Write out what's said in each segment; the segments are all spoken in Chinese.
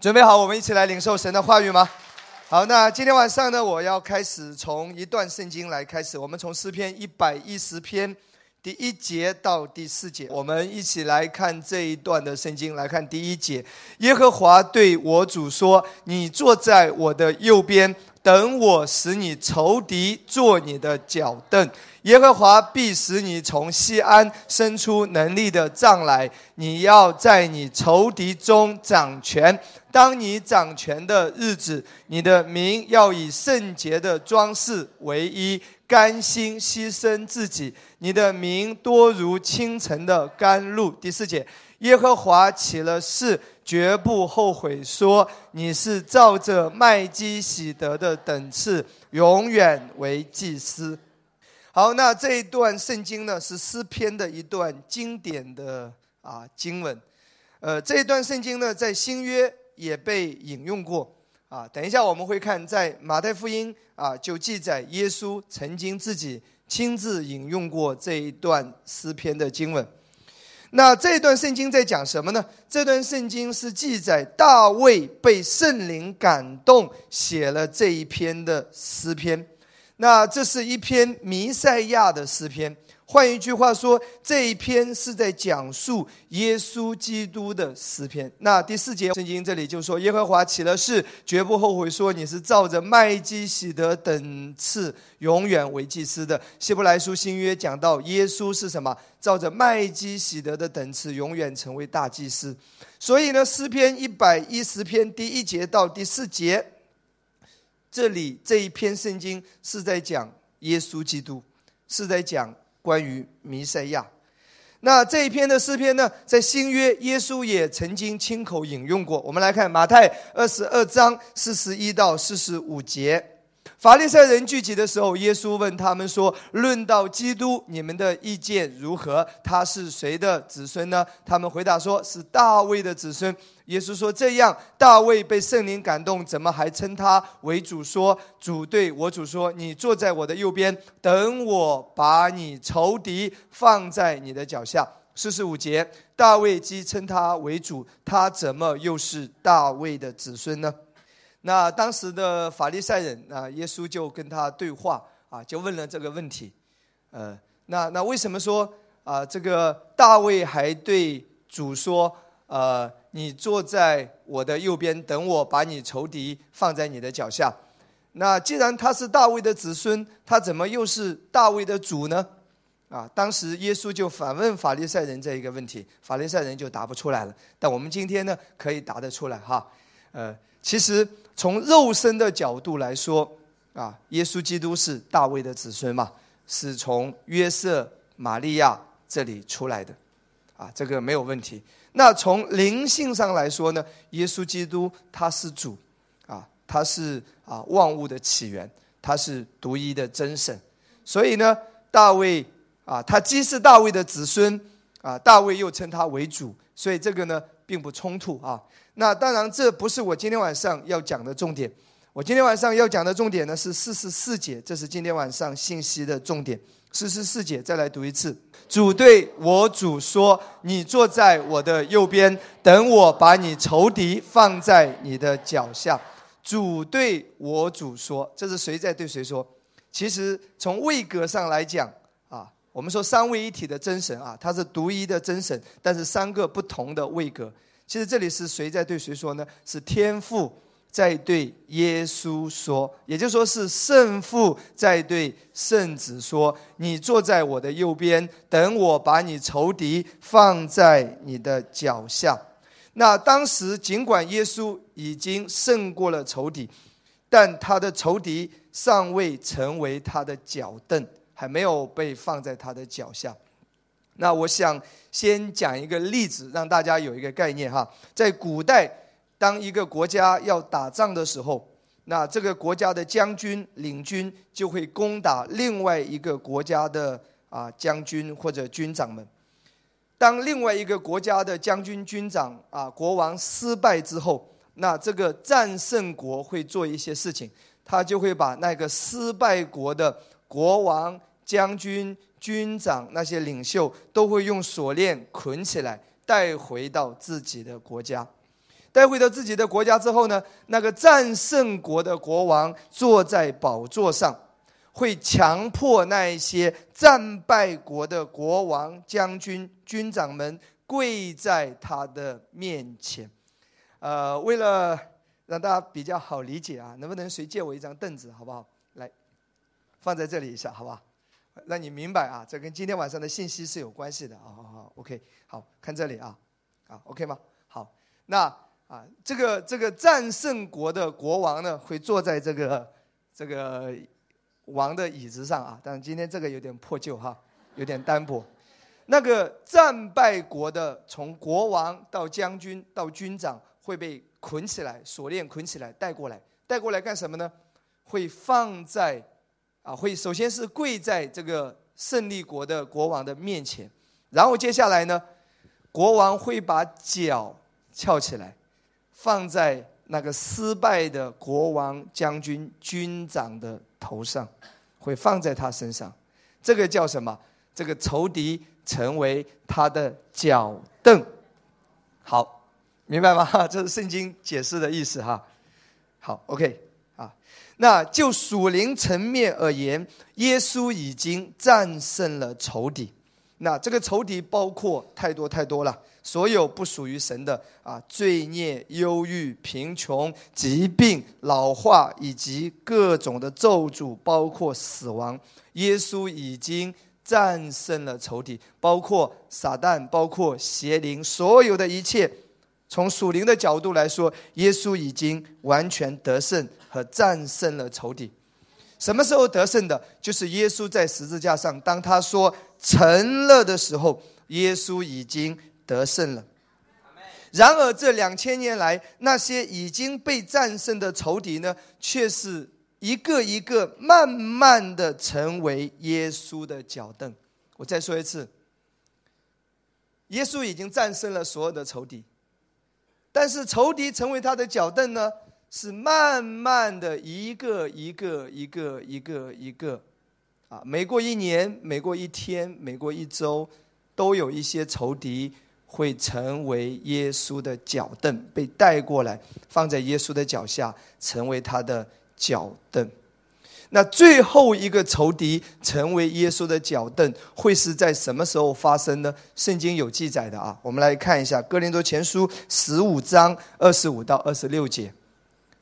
准备好，我们一起来领受神的话语吗？好，那今天晚上呢，我要开始从一段圣经来开始。我们从诗篇一百一十篇第一节到第四节，我们一起来看这一段的圣经。来看第一节：耶和华对我主说：“你坐在我的右边。”等我使你仇敌做你的脚凳，耶和华必使你从西安伸出能力的杖来。你要在你仇敌中掌权。当你掌权的日子，你的名要以圣洁的装饰为衣，甘心牺牲自己。你的名多如清晨的甘露。第四节，耶和华起了誓。绝不后悔，说你是照着麦基喜德的等次，永远为祭司。好，那这一段圣经呢，是诗篇的一段经典的啊经文。呃，这一段圣经呢，在新约也被引用过啊。等一下我们会看，在马太福音啊，就记载耶稣曾经自己亲自引用过这一段诗篇的经文。那这段圣经在讲什么呢？这段圣经是记载大卫被圣灵感动，写了这一篇的诗篇。那这是一篇弥赛亚的诗篇。换一句话说，这一篇是在讲述耶稣基督的诗篇。那第四节圣经这里就说：“耶和华起了誓，绝不后悔，说你是照着麦基喜德等次永远为祭司的。”希伯来书新约讲到耶稣是什么？照着麦基喜德的等次永远成为大祭司。所以呢，诗篇一百一十篇第一节到第四节，这里这一篇圣经是在讲耶稣基督，是在讲。关于弥赛亚，那这一篇的诗篇呢，在新约耶稣也曾经亲口引用过。我们来看马太二十二章四十一到四十五节。法利赛人聚集的时候，耶稣问他们说：“论到基督，你们的意见如何？他是谁的子孙呢？”他们回答说：“是大卫的子孙。”耶稣说：“这样，大卫被圣灵感动，怎么还称他为主？说主对我主说：‘你坐在我的右边，等我把你仇敌放在你的脚下。’”四十五节，大卫既称他为主，他怎么又是大卫的子孙呢？那当时的法利赛人啊，耶稣就跟他对话啊，就问了这个问题，呃，那那为什么说啊，这个大卫还对主说，呃，你坐在我的右边，等我把你仇敌放在你的脚下？那既然他是大卫的子孙，他怎么又是大卫的主呢？啊，当时耶稣就反问法利赛人这一个问题，法利赛人就答不出来了。但我们今天呢，可以答得出来哈，呃，其实。从肉身的角度来说，啊，耶稣基督是大卫的子孙嘛，是从约瑟、玛利亚这里出来的，啊，这个没有问题。那从灵性上来说呢，耶稣基督他是主，啊，他是啊万物的起源，他是独一的真神。所以呢，大卫啊，他既是大卫的子孙，啊，大卫又称他为主，所以这个呢，并不冲突啊。那当然，这不是我今天晚上要讲的重点。我今天晚上要讲的重点呢是四十四节，这是今天晚上信息的重点。四十四节，再来读一次。主对我主说：“你坐在我的右边，等我把你仇敌放在你的脚下。”主对我主说：“这是谁在对谁说？”其实从位格上来讲啊，我们说三位一体的真神啊，他是独一的真神，但是三个不同的位格。其实这里是谁在对谁说呢？是天父在对耶稣说，也就是说是圣父在对圣子说：“你坐在我的右边，等我把你仇敌放在你的脚下。”那当时尽管耶稣已经胜过了仇敌，但他的仇敌尚未成为他的脚凳，还没有被放在他的脚下。那我想先讲一个例子，让大家有一个概念哈。在古代，当一个国家要打仗的时候，那这个国家的将军领军就会攻打另外一个国家的啊将军或者军长们。当另外一个国家的将军、军长啊国王失败之后，那这个战胜国会做一些事情，他就会把那个失败国的国王、将军。军长那些领袖都会用锁链捆起来，带回到自己的国家。带回到自己的国家之后呢，那个战胜国的国王坐在宝座上，会强迫那一些战败国的国王、将军、军长们跪在他的面前。呃，为了让大家比较好理解啊，能不能谁借我一张凳子，好不好？来，放在这里一下，好不好？让你明白啊，这跟今天晚上的信息是有关系的。好好好，OK，好看这里啊，啊，OK 吗？好，那。啊，这个这个战胜国的国王呢，会坐在这个这个王的椅子上啊。但是今天这个有点破旧哈，有点单薄。那个战败国的，从国王到将军到军长，会被捆起来，锁链捆起来，带过来，带过来干什么呢？会放在啊，会首先是跪在这个胜利国的国王的面前，然后接下来呢，国王会把脚翘起来。放在那个失败的国王、将军、军长的头上，会放在他身上，这个叫什么？这个仇敌成为他的脚凳。好，明白吗？这是圣经解释的意思哈。好，OK 啊。那就属灵层面而言，耶稣已经战胜了仇敌。那这个仇敌包括太多太多了。所有不属于神的啊，罪孽、忧郁、贫穷、疾病、老化以及各种的咒诅，包括死亡，耶稣已经战胜了仇敌，包括撒旦，包括邪灵，所有的一切，从属灵的角度来说，耶稣已经完全得胜和战胜了仇敌。什么时候得胜的？就是耶稣在十字架上，当他说成了的时候，耶稣已经。得胜了。然而，这两千年来，那些已经被战胜的仇敌呢，却是一个一个慢慢的成为耶稣的脚凳。我再说一次，耶稣已经战胜了所有的仇敌，但是仇敌成为他的脚凳呢，是慢慢的一个一个一个一个一个，啊，每过一年，每过一天，每过一周，都有一些仇敌。会成为耶稣的脚凳，被带过来放在耶稣的脚下，成为他的脚凳。那最后一个仇敌成为耶稣的脚凳，会是在什么时候发生呢？圣经有记载的啊，我们来看一下《哥林多前书》十五章二十五到二十六节。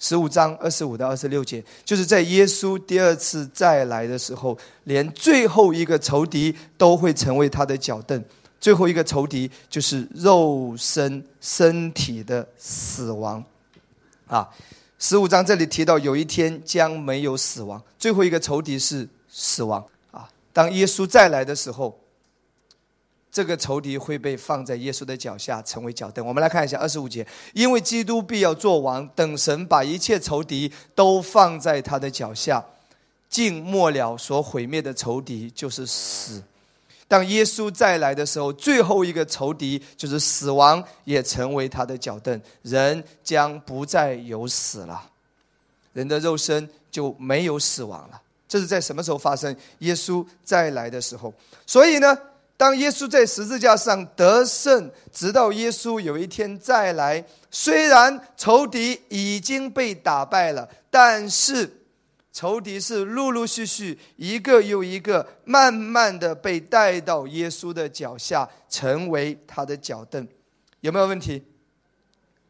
十五章二十五到二十六节，就是在耶稣第二次再来的时候，连最后一个仇敌都会成为他的脚凳。最后一个仇敌就是肉身身体的死亡，啊，十五章这里提到有一天将没有死亡，最后一个仇敌是死亡啊。当耶稣再来的时候，这个仇敌会被放在耶稣的脚下，成为脚凳。我们来看一下二十五节，因为基督必要做王，等神把一切仇敌都放在他的脚下，尽末了所毁灭的仇敌就是死。当耶稣再来的时候，最后一个仇敌就是死亡，也成为他的脚凳。人将不再有死了，人的肉身就没有死亡了。这是在什么时候发生？耶稣再来的时候。所以呢，当耶稣在十字架上得胜，直到耶稣有一天再来，虽然仇敌已经被打败了，但是。仇敌是陆陆续续一个又一个，慢慢的被带到耶稣的脚下，成为他的脚凳，有没有问题？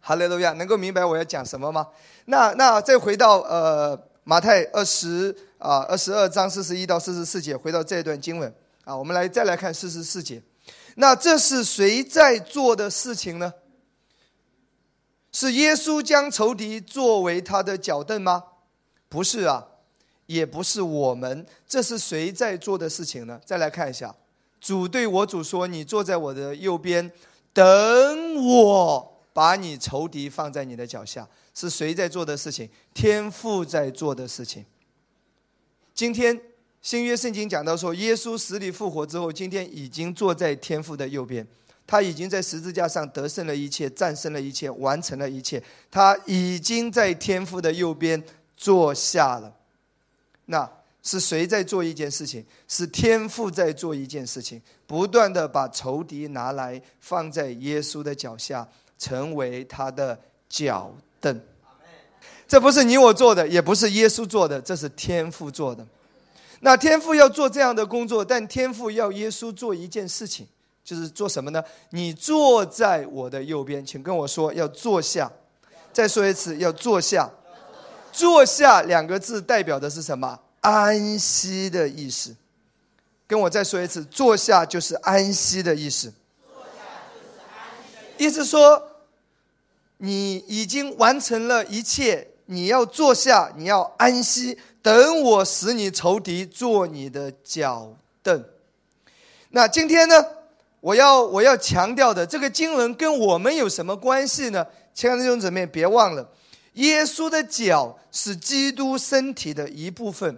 哈利路亚，能够明白我要讲什么吗？那那再回到呃马太二十啊二十二章四十一到四十四节，回到这段经文啊，我们来再来看四十四节。那这是谁在做的事情呢？是耶稣将仇敌作为他的脚凳吗？不是啊。也不是我们，这是谁在做的事情呢？再来看一下，主对我主说：“你坐在我的右边，等我把你仇敌放在你的脚下。”是谁在做的事情？天父在做的事情。今天新约圣经讲到说，耶稣死里复活之后，今天已经坐在天父的右边，他已经在十字架上得胜了一切，战胜了一切，完成了一切，他已经在天父的右边坐下了。那是谁在做一件事情？是天父在做一件事情，不断的把仇敌拿来放在耶稣的脚下，成为他的脚凳。这不是你我做的，也不是耶稣做的，这是天父做的。那天父要做这样的工作，但天父要耶稣做一件事情，就是做什么呢？你坐在我的右边，请跟我说要坐下。再说一次，要坐下。坐下两个字代表的是什么？安息的意思。跟我再说一次，坐下就是安息的意思。意思说，你已经完成了一切。你要坐下，你要安息，等我使你仇敌做你的脚凳。那今天呢，我要我要强调的这个经文跟我们有什么关系呢？亲爱的弟兄姊妹，别忘了，耶稣的脚是基督身体的一部分。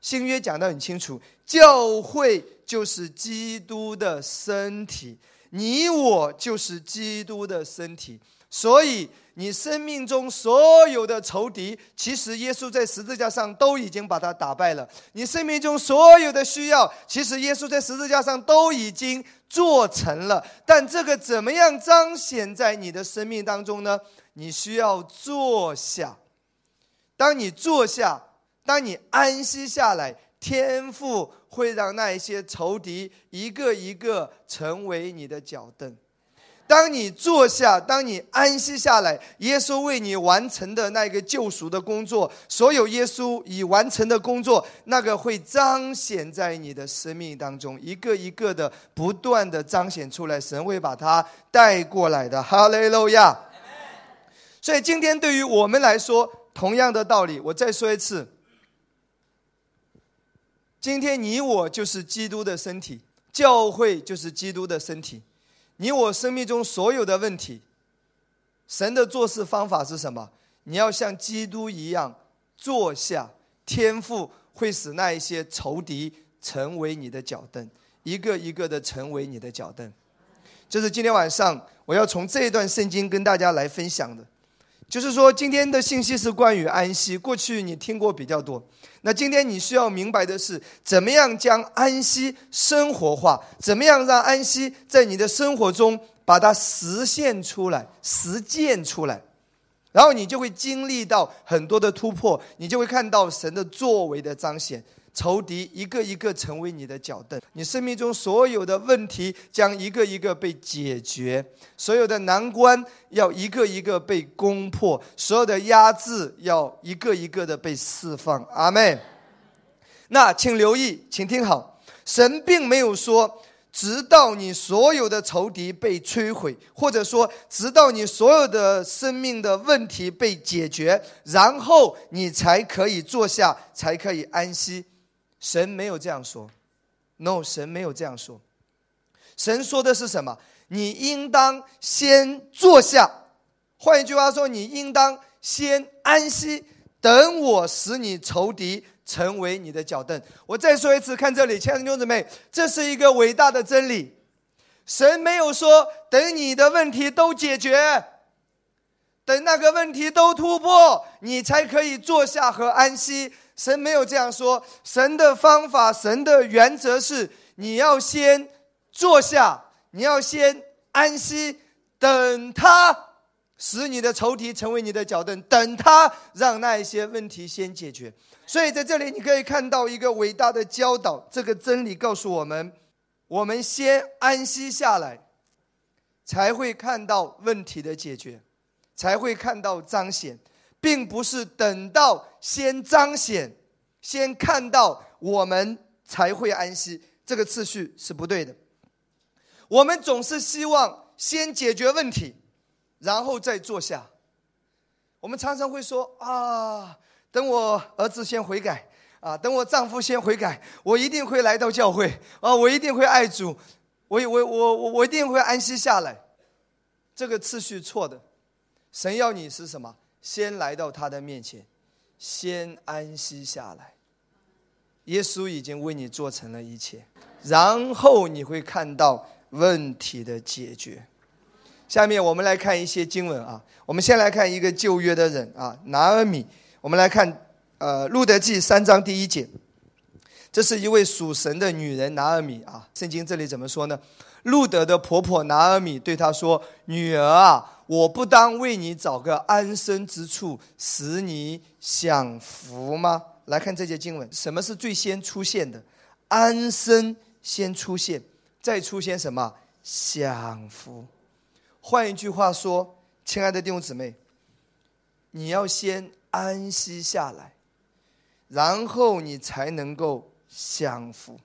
新约讲得很清楚，教会就是基督的身体，你我就是基督的身体，所以。你生命中所有的仇敌，其实耶稣在十字架上都已经把它打败了。你生命中所有的需要，其实耶稣在十字架上都已经做成了。但这个怎么样彰显在你的生命当中呢？你需要坐下。当你坐下，当你安息下来，天赋会让那一些仇敌一个一个成为你的脚凳。当你坐下，当你安息下来，耶稣为你完成的那个救赎的工作，所有耶稣已完成的工作，那个会彰显在你的生命当中，一个一个的不断的彰显出来，神会把它带过来的。哈利路亚。所以今天对于我们来说，同样的道理，我再说一次：今天你我就是基督的身体，教会就是基督的身体。你我生命中所有的问题，神的做事方法是什么？你要像基督一样坐下，天赋会使那一些仇敌成为你的脚凳，一个一个的成为你的脚凳。这是今天晚上我要从这一段圣经跟大家来分享的。就是说，今天的信息是关于安息。过去你听过比较多，那今天你需要明白的是，怎么样将安息生活化？怎么样让安息在你的生活中把它实现出来、实践出来？然后你就会经历到很多的突破，你就会看到神的作为的彰显。仇敌一个一个成为你的脚凳，你生命中所有的问题将一个一个被解决，所有的难关要一个一个被攻破，所有的压制要一个一个的被释放。阿妹，那请留意，请听好，神并没有说，直到你所有的仇敌被摧毁，或者说直到你所有的生命的问题被解决，然后你才可以坐下，才可以安息。神没有这样说，no，神没有这样说。神说的是什么？你应当先坐下。换一句话说，你应当先安息，等我使你仇敌成为你的脚凳。我再说一次，看这里，亲爱的弟兄姊妹，这是一个伟大的真理。神没有说等你的问题都解决，等那个问题都突破，你才可以坐下和安息。神没有这样说，神的方法，神的原则是：你要先坐下，你要先安息，等他使你的仇敌成为你的脚凳，等他让那一些问题先解决。所以在这里你可以看到一个伟大的教导，这个真理告诉我们：我们先安息下来，才会看到问题的解决，才会看到彰显。并不是等到先彰显、先看到我们才会安息，这个次序是不对的。我们总是希望先解决问题，然后再坐下。我们常常会说：“啊，等我儿子先悔改，啊，等我丈夫先悔改，我一定会来到教会，啊，我一定会爱主，我我我我我一定会安息下来。”这个次序错的。神要你是什么？先来到他的面前，先安息下来。耶稣已经为你做成了一切，然后你会看到问题的解决。下面我们来看一些经文啊，我们先来看一个旧约的人啊，拿尔米。我们来看呃路德记三章第一节，这是一位属神的女人拿尔米啊。圣经这里怎么说呢？路德的婆婆拿尔米对他说：“女儿啊。”我不当为你找个安身之处，使你享福吗？来看这节经文，什么是最先出现的？安身先出现，再出现什么？享福。换一句话说，亲爱的弟兄姊妹，你要先安息下来，然后你才能够享福。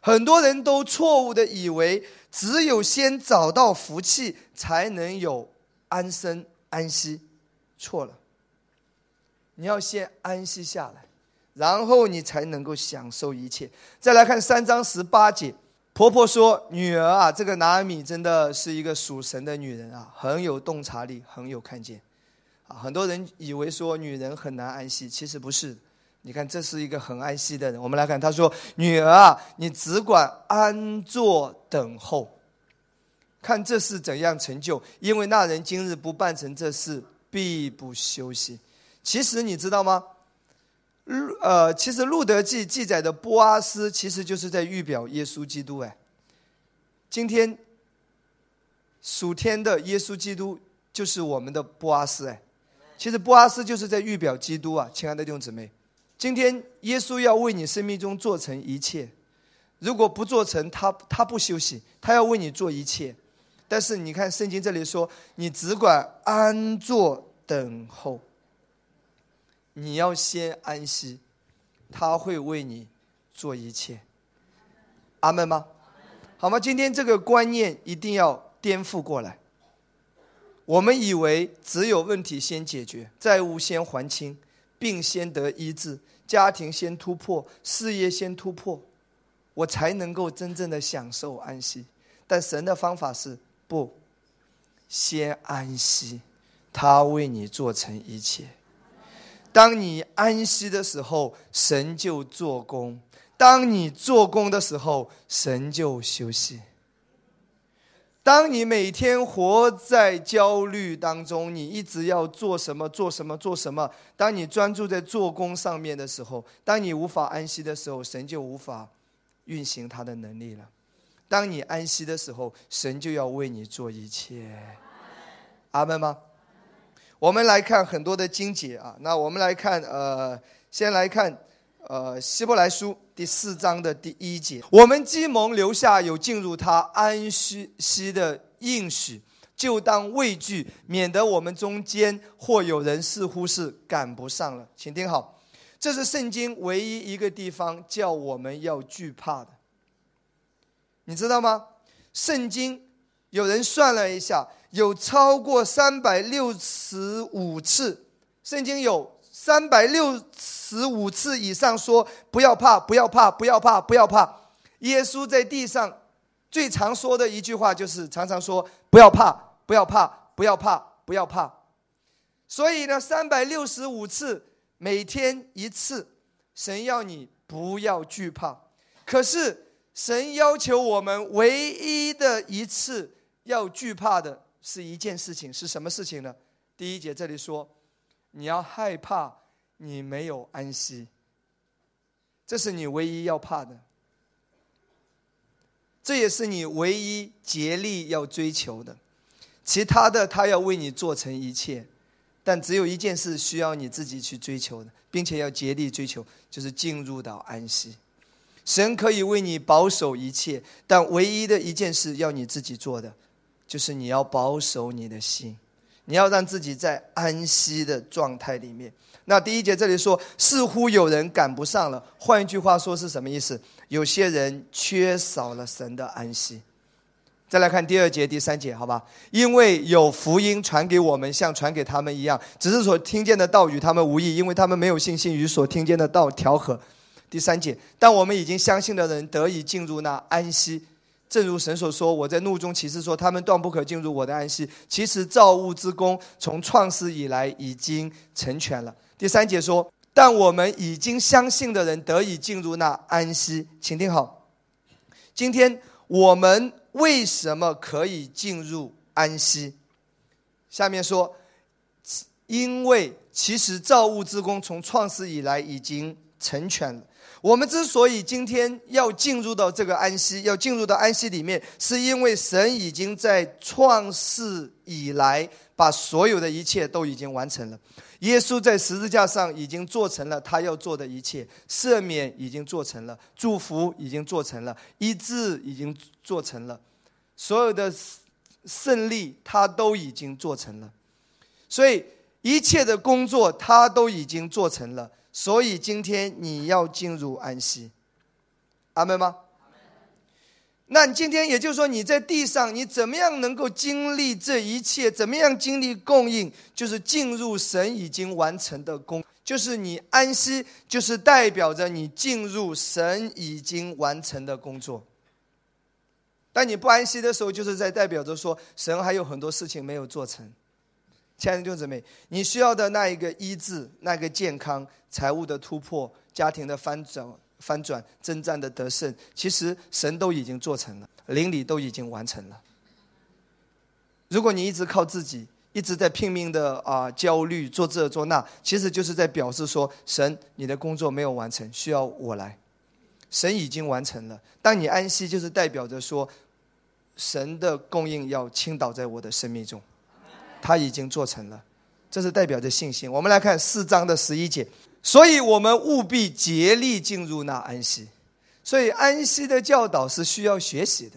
很多人都错误的以为，只有先找到福气，才能有安身安息。错了，你要先安息下来，然后你才能够享受一切。再来看三章十八节，婆婆说：“女儿啊，这个拿尔米真的是一个属神的女人啊，很有洞察力，很有看见。”啊，很多人以为说女人很难安息，其实不是。你看，这是一个很安息的人。我们来看，他说：“女儿啊，你只管安坐等候，看这是怎样成就。因为那人今日不办成这事，必不休息。”其实你知道吗？路呃，其实《路德记》记载的波阿斯，其实就是在预表耶稣基督。哎，今天属天的耶稣基督就是我们的波阿斯。哎，其实波阿斯就是在预表基督啊，亲爱的弟兄姊妹。今天耶稣要为你生命中做成一切，如果不做成，他他不休息，他要为你做一切。但是你看圣经这里说，你只管安坐等候，你要先安息，他会为你做一切。阿门吗？好吗？今天这个观念一定要颠覆过来。我们以为只有问题先解决，债务先还清。病先得医治，家庭先突破，事业先突破，我才能够真正的享受安息。但神的方法是不，先安息，他为你做成一切。当你安息的时候，神就做工；当你做工的时候，神就休息。当你每天活在焦虑当中，你一直要做什么做什么做什么。当你专注在做工上面的时候，当你无法安息的时候，神就无法运行他的能力了。当你安息的时候，神就要为你做一切。阿门吗？我们来看很多的经节啊，那我们来看呃，先来看。呃，希伯来书第四章的第一节，我们基蒙留下有进入他安息息的应许，就当畏惧，免得我们中间或有人似乎是赶不上了。请听好，这是圣经唯一一个地方叫我们要惧怕的，你知道吗？圣经有人算了一下，有超过三百六十五次，圣经有。三百六十五次以上说不要怕，不要怕，不要怕，不要怕。耶稣在地上最常说的一句话就是常常说不要怕，不要怕，不要怕，不要怕。所以呢，三百六十五次，每天一次，神要你不要惧怕。可是神要求我们唯一的一次要惧怕的是一件事情，是什么事情呢？第一节这里说。你要害怕，你没有安息，这是你唯一要怕的，这也是你唯一竭力要追求的。其他的，他要为你做成一切，但只有一件事需要你自己去追求的，并且要竭力追求，就是进入到安息。神可以为你保守一切，但唯一的一件事要你自己做的，就是你要保守你的心。你要让自己在安息的状态里面。那第一节这里说，似乎有人赶不上了。换一句话说是什么意思？有些人缺少了神的安息。再来看第二节、第三节，好吧？因为有福音传给我们，像传给他们一样，只是所听见的道与他们无异，因为他们没有信心与所听见的道调和。第三节，但我们已经相信的人得以进入那安息。正如神所说，我在怒中启示说，他们断不可进入我的安息。其实造物之功从创世以来已经成全了。第三节说，但我们已经相信的人得以进入那安息。请听好，今天我们为什么可以进入安息？下面说，因为其实造物之功从创世以来已经成全了。我们之所以今天要进入到这个安息，要进入到安息里面，是因为神已经在创世以来把所有的一切都已经完成了。耶稣在十字架上已经做成了他要做的一切，赦免已经做成了，祝福已经做成了，医治已经做成了，所有的胜利他都已经做成了，所以一切的工作他都已经做成了。所以今天你要进入安息，阿门吗？那你今天也就是说你在地上，你怎么样能够经历这一切？怎么样经历供应？就是进入神已经完成的工，就是你安息，就是代表着你进入神已经完成的工作。当你不安息的时候，就是在代表着说神还有很多事情没有做成。亲爱的弟兄姊妹，你需要的那一个医治、那个健康、财务的突破、家庭的翻转、翻转、征战的得胜，其实神都已经做成了，灵里都已经完成了。如果你一直靠自己，一直在拼命的啊焦虑做这做那，其实就是在表示说，神你的工作没有完成，需要我来。神已经完成了，当你安息，就是代表着说，神的供应要倾倒在我的生命中。他已经做成了，这是代表着信心。我们来看四章的十一节，所以我们务必竭力进入那安息。所以安息的教导是需要学习的，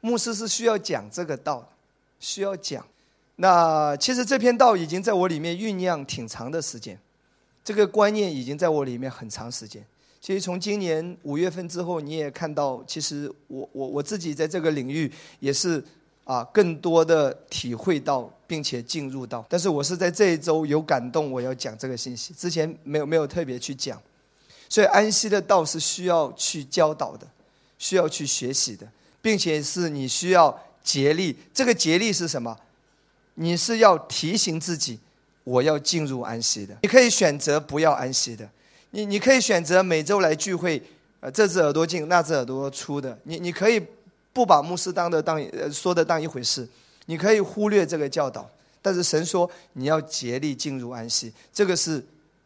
牧师是需要讲这个道，需要讲。那其实这篇道已经在我里面酝酿挺长的时间，这个观念已经在我里面很长时间。其实从今年五月份之后，你也看到，其实我我我自己在这个领域也是。啊，更多的体会到，并且进入到，但是我是在这一周有感动，我要讲这个信息，之前没有没有特别去讲，所以安息的道是需要去教导的，需要去学习的，并且是你需要竭力。这个竭力是什么？你是要提醒自己，我要进入安息的。你可以选择不要安息的，你你可以选择每周来聚会，呃，这只耳朵进，那只耳朵出的，你你可以。不把牧师当的当呃说的当一回事，你可以忽略这个教导，但是神说你要竭力进入安息，这个是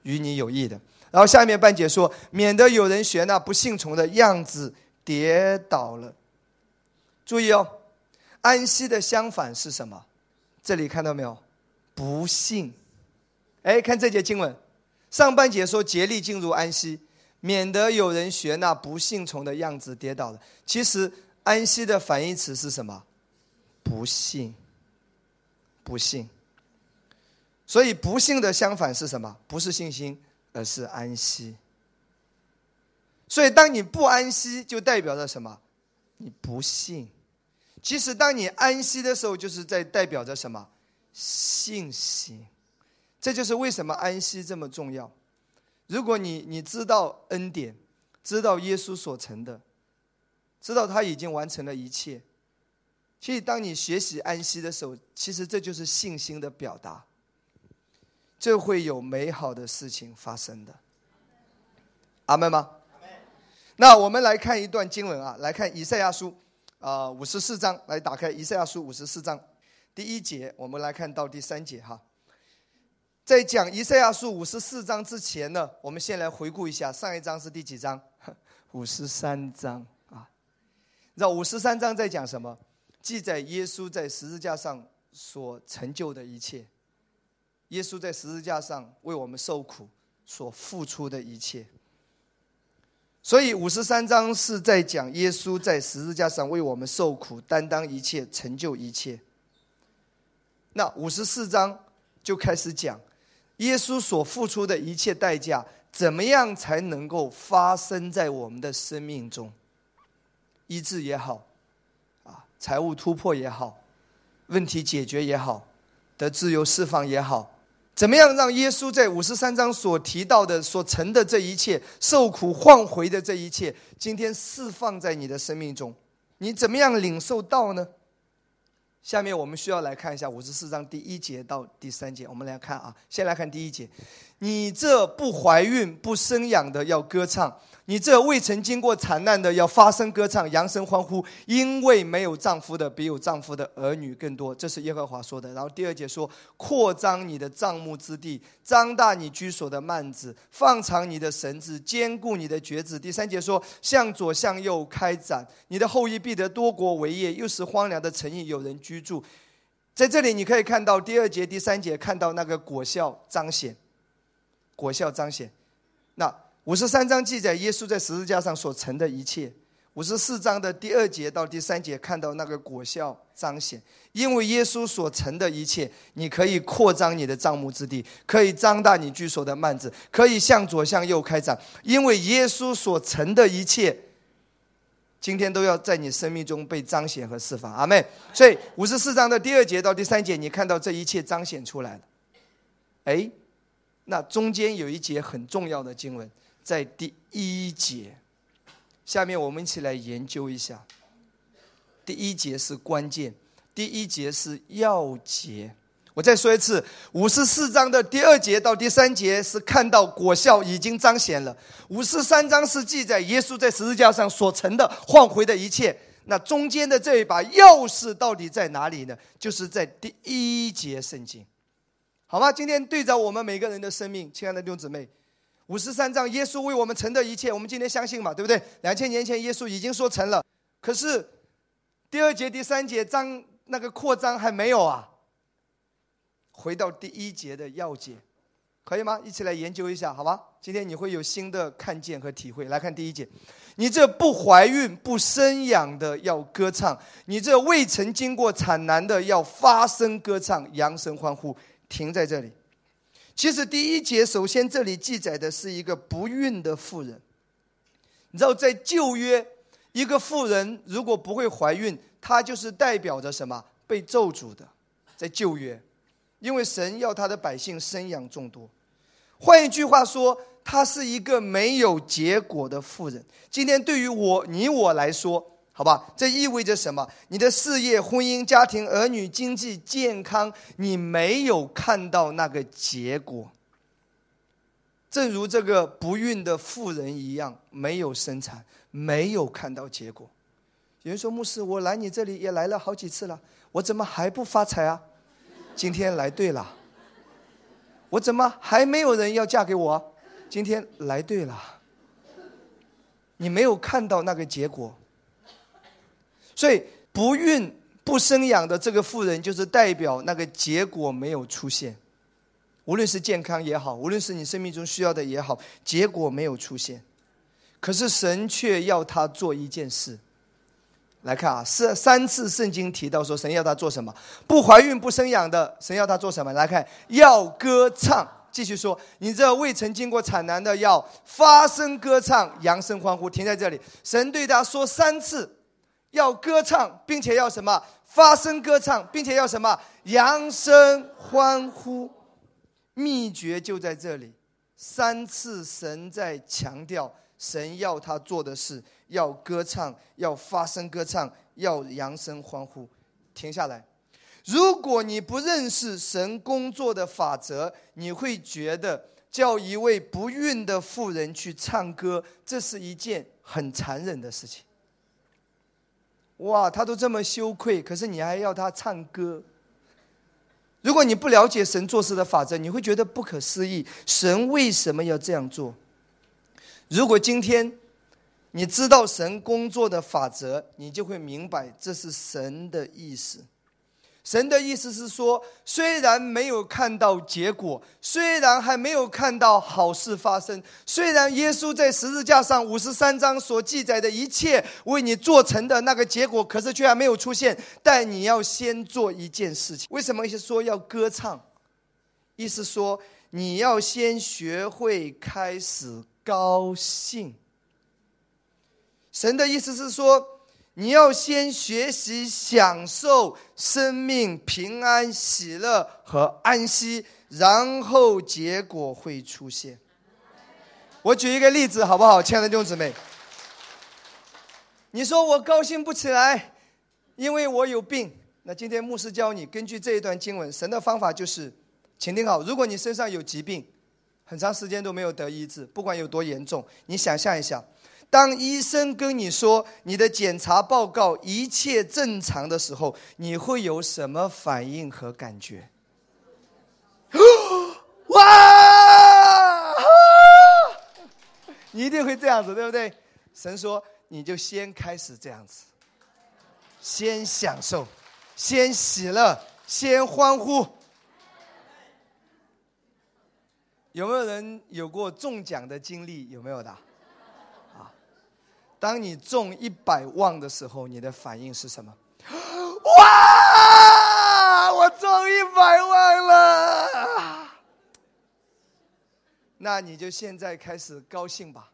与你有益的。然后下面半节说，免得有人学那不信从的样子跌倒了。注意哦，安息的相反是什么？这里看到没有？不信。哎，看这节经文，上半节说竭力进入安息，免得有人学那不信从的样子跌倒了。其实。安息的反义词是什么？不幸。不幸。所以不幸的相反是什么？不是信心，而是安息。所以当你不安息，就代表着什么？你不信。其实当你安息的时候，就是在代表着什么？信心。这就是为什么安息这么重要。如果你你知道恩典，知道耶稣所成的。知道他已经完成了一切，所以当你学习安息的时候，其实这就是信心的表达。这会有美好的事情发生的，阿门吗？那我们来看一段经文啊，来看以赛亚书啊五十四章，来打开以赛亚书五十四章第一节，我们来看到第三节哈。在讲以赛亚书五十四章之前呢，我们先来回顾一下上一章是第几章？五十三章。那五十三章在讲什么？记载耶稣在十字架上所成就的一切。耶稣在十字架上为我们受苦所付出的一切。所以五十三章是在讲耶稣在十字架上为我们受苦、担当一切、成就一切。那五十四章就开始讲耶稣所付出的一切代价，怎么样才能够发生在我们的生命中？医治也好，啊，财务突破也好，问题解决也好，得自由释放也好，怎么样让耶稣在五十三章所提到的、所成的这一切受苦换回的这一切，今天释放在你的生命中，你怎么样领受到呢？下面我们需要来看一下五十四章第一节到第三节，我们来看啊，先来看第一节，你这不怀孕不生养的要歌唱。你这未曾经过惨难的，要发声歌唱，扬声欢呼，因为没有丈夫的比有丈夫的儿女更多。这是耶和华说的。然后第二节说：扩张你的帐幕之地，张大你居所的幔子，放长你的绳子，坚固你的橛子。第三节说：向左向右开展，你的后裔必得多国为业，又是荒凉的城邑有人居住。在这里你可以看到第二节、第三节，看到那个果效彰显，果效彰显。那。五十三章记载耶稣在十字架上所成的一切。五十四章的第二节到第三节看到那个果效彰显，因为耶稣所成的一切，你可以扩张你的帐目之地，可以张大你居所的幔子，可以向左向右开展。因为耶稣所成的一切，今天都要在你生命中被彰显和释放。阿妹，所以五十四章的第二节到第三节，你看到这一切彰显出来了。哎，那中间有一节很重要的经文。在第一节，下面我们一起来研究一下。第一节是关键，第一节是要节。我再说一次，五十四章的第二节到第三节是看到果效已经彰显了；五十三章是记载耶稣在十字架上所成的换回的一切。那中间的这一把钥匙到底在哪里呢？就是在第一节圣经，好吗？今天对照我们每个人的生命，亲爱的弟兄姊妹。五十三章，耶稣为我们成的一切，我们今天相信嘛？对不对？两千年前，耶稣已经说成了。可是第二节、第三节章那个扩张还没有啊。回到第一节的要节，可以吗？一起来研究一下，好吧？今天你会有新的看见和体会。来看第一节：你这不怀孕、不生养的要歌唱；你这未曾经过产难的要发声歌唱，扬声欢呼。停在这里。其实第一节，首先这里记载的是一个不孕的妇人。你知道，在旧约，一个妇人如果不会怀孕，她就是代表着什么？被咒诅的。在旧约，因为神要他的百姓生养众多。换一句话说，她是一个没有结果的妇人。今天对于我、你我来说，好吧，这意味着什么？你的事业、婚姻、家庭、儿女、经济、健康，你没有看到那个结果。正如这个不孕的妇人一样，没有生产，没有看到结果。有人说：“牧师，我来你这里也来了好几次了，我怎么还不发财啊？”今天来对了。我怎么还没有人要嫁给我？今天来对了。你没有看到那个结果。所以不孕不生养的这个妇人，就是代表那个结果没有出现，无论是健康也好，无论是你生命中需要的也好，结果没有出现。可是神却要他做一件事。来看啊，是三次圣经提到说，神要他做什么？不怀孕不生养的，神要他做什么？来看，要歌唱。继续说，你这未曾经过产难的，要发声歌唱，扬声欢呼。停在这里，神对他说三次。要歌唱，并且要什么？发声歌唱，并且要什么？扬声欢呼。秘诀就在这里。三次神在强调，神要他做的事：要歌唱，要发声歌唱，要扬声欢呼。停下来。如果你不认识神工作的法则，你会觉得叫一位不孕的妇人去唱歌，这是一件很残忍的事情。哇，他都这么羞愧，可是你还要他唱歌？如果你不了解神做事的法则，你会觉得不可思议。神为什么要这样做？如果今天你知道神工作的法则，你就会明白这是神的意思。神的意思是说，虽然没有看到结果，虽然还没有看到好事发生，虽然耶稣在十字架上五十三章所记载的一切为你做成的那个结果，可是却还没有出现。但你要先做一件事情。为什么说要歌唱？意思说你要先学会开始高兴。神的意思是说。你要先学习享受生命平安、喜乐和安息，然后结果会出现。我举一个例子好不好，亲爱的弟兄姊妹？你说我高兴不起来，因为我有病。那今天牧师教你，根据这一段经文，神的方法就是，请听好：如果你身上有疾病，很长时间都没有得医治，不管有多严重，你想象一下，当医生跟你说你的检查报告一切正常的时候，你会有什么反应和感觉？哇！你一定会这样子，对不对？神说，你就先开始这样子，先享受，先喜乐，先欢呼。有没有人有过中奖的经历？有没有的？当你中一百万的时候，你的反应是什么？哇！我中一百万了！那你就现在开始高兴吧，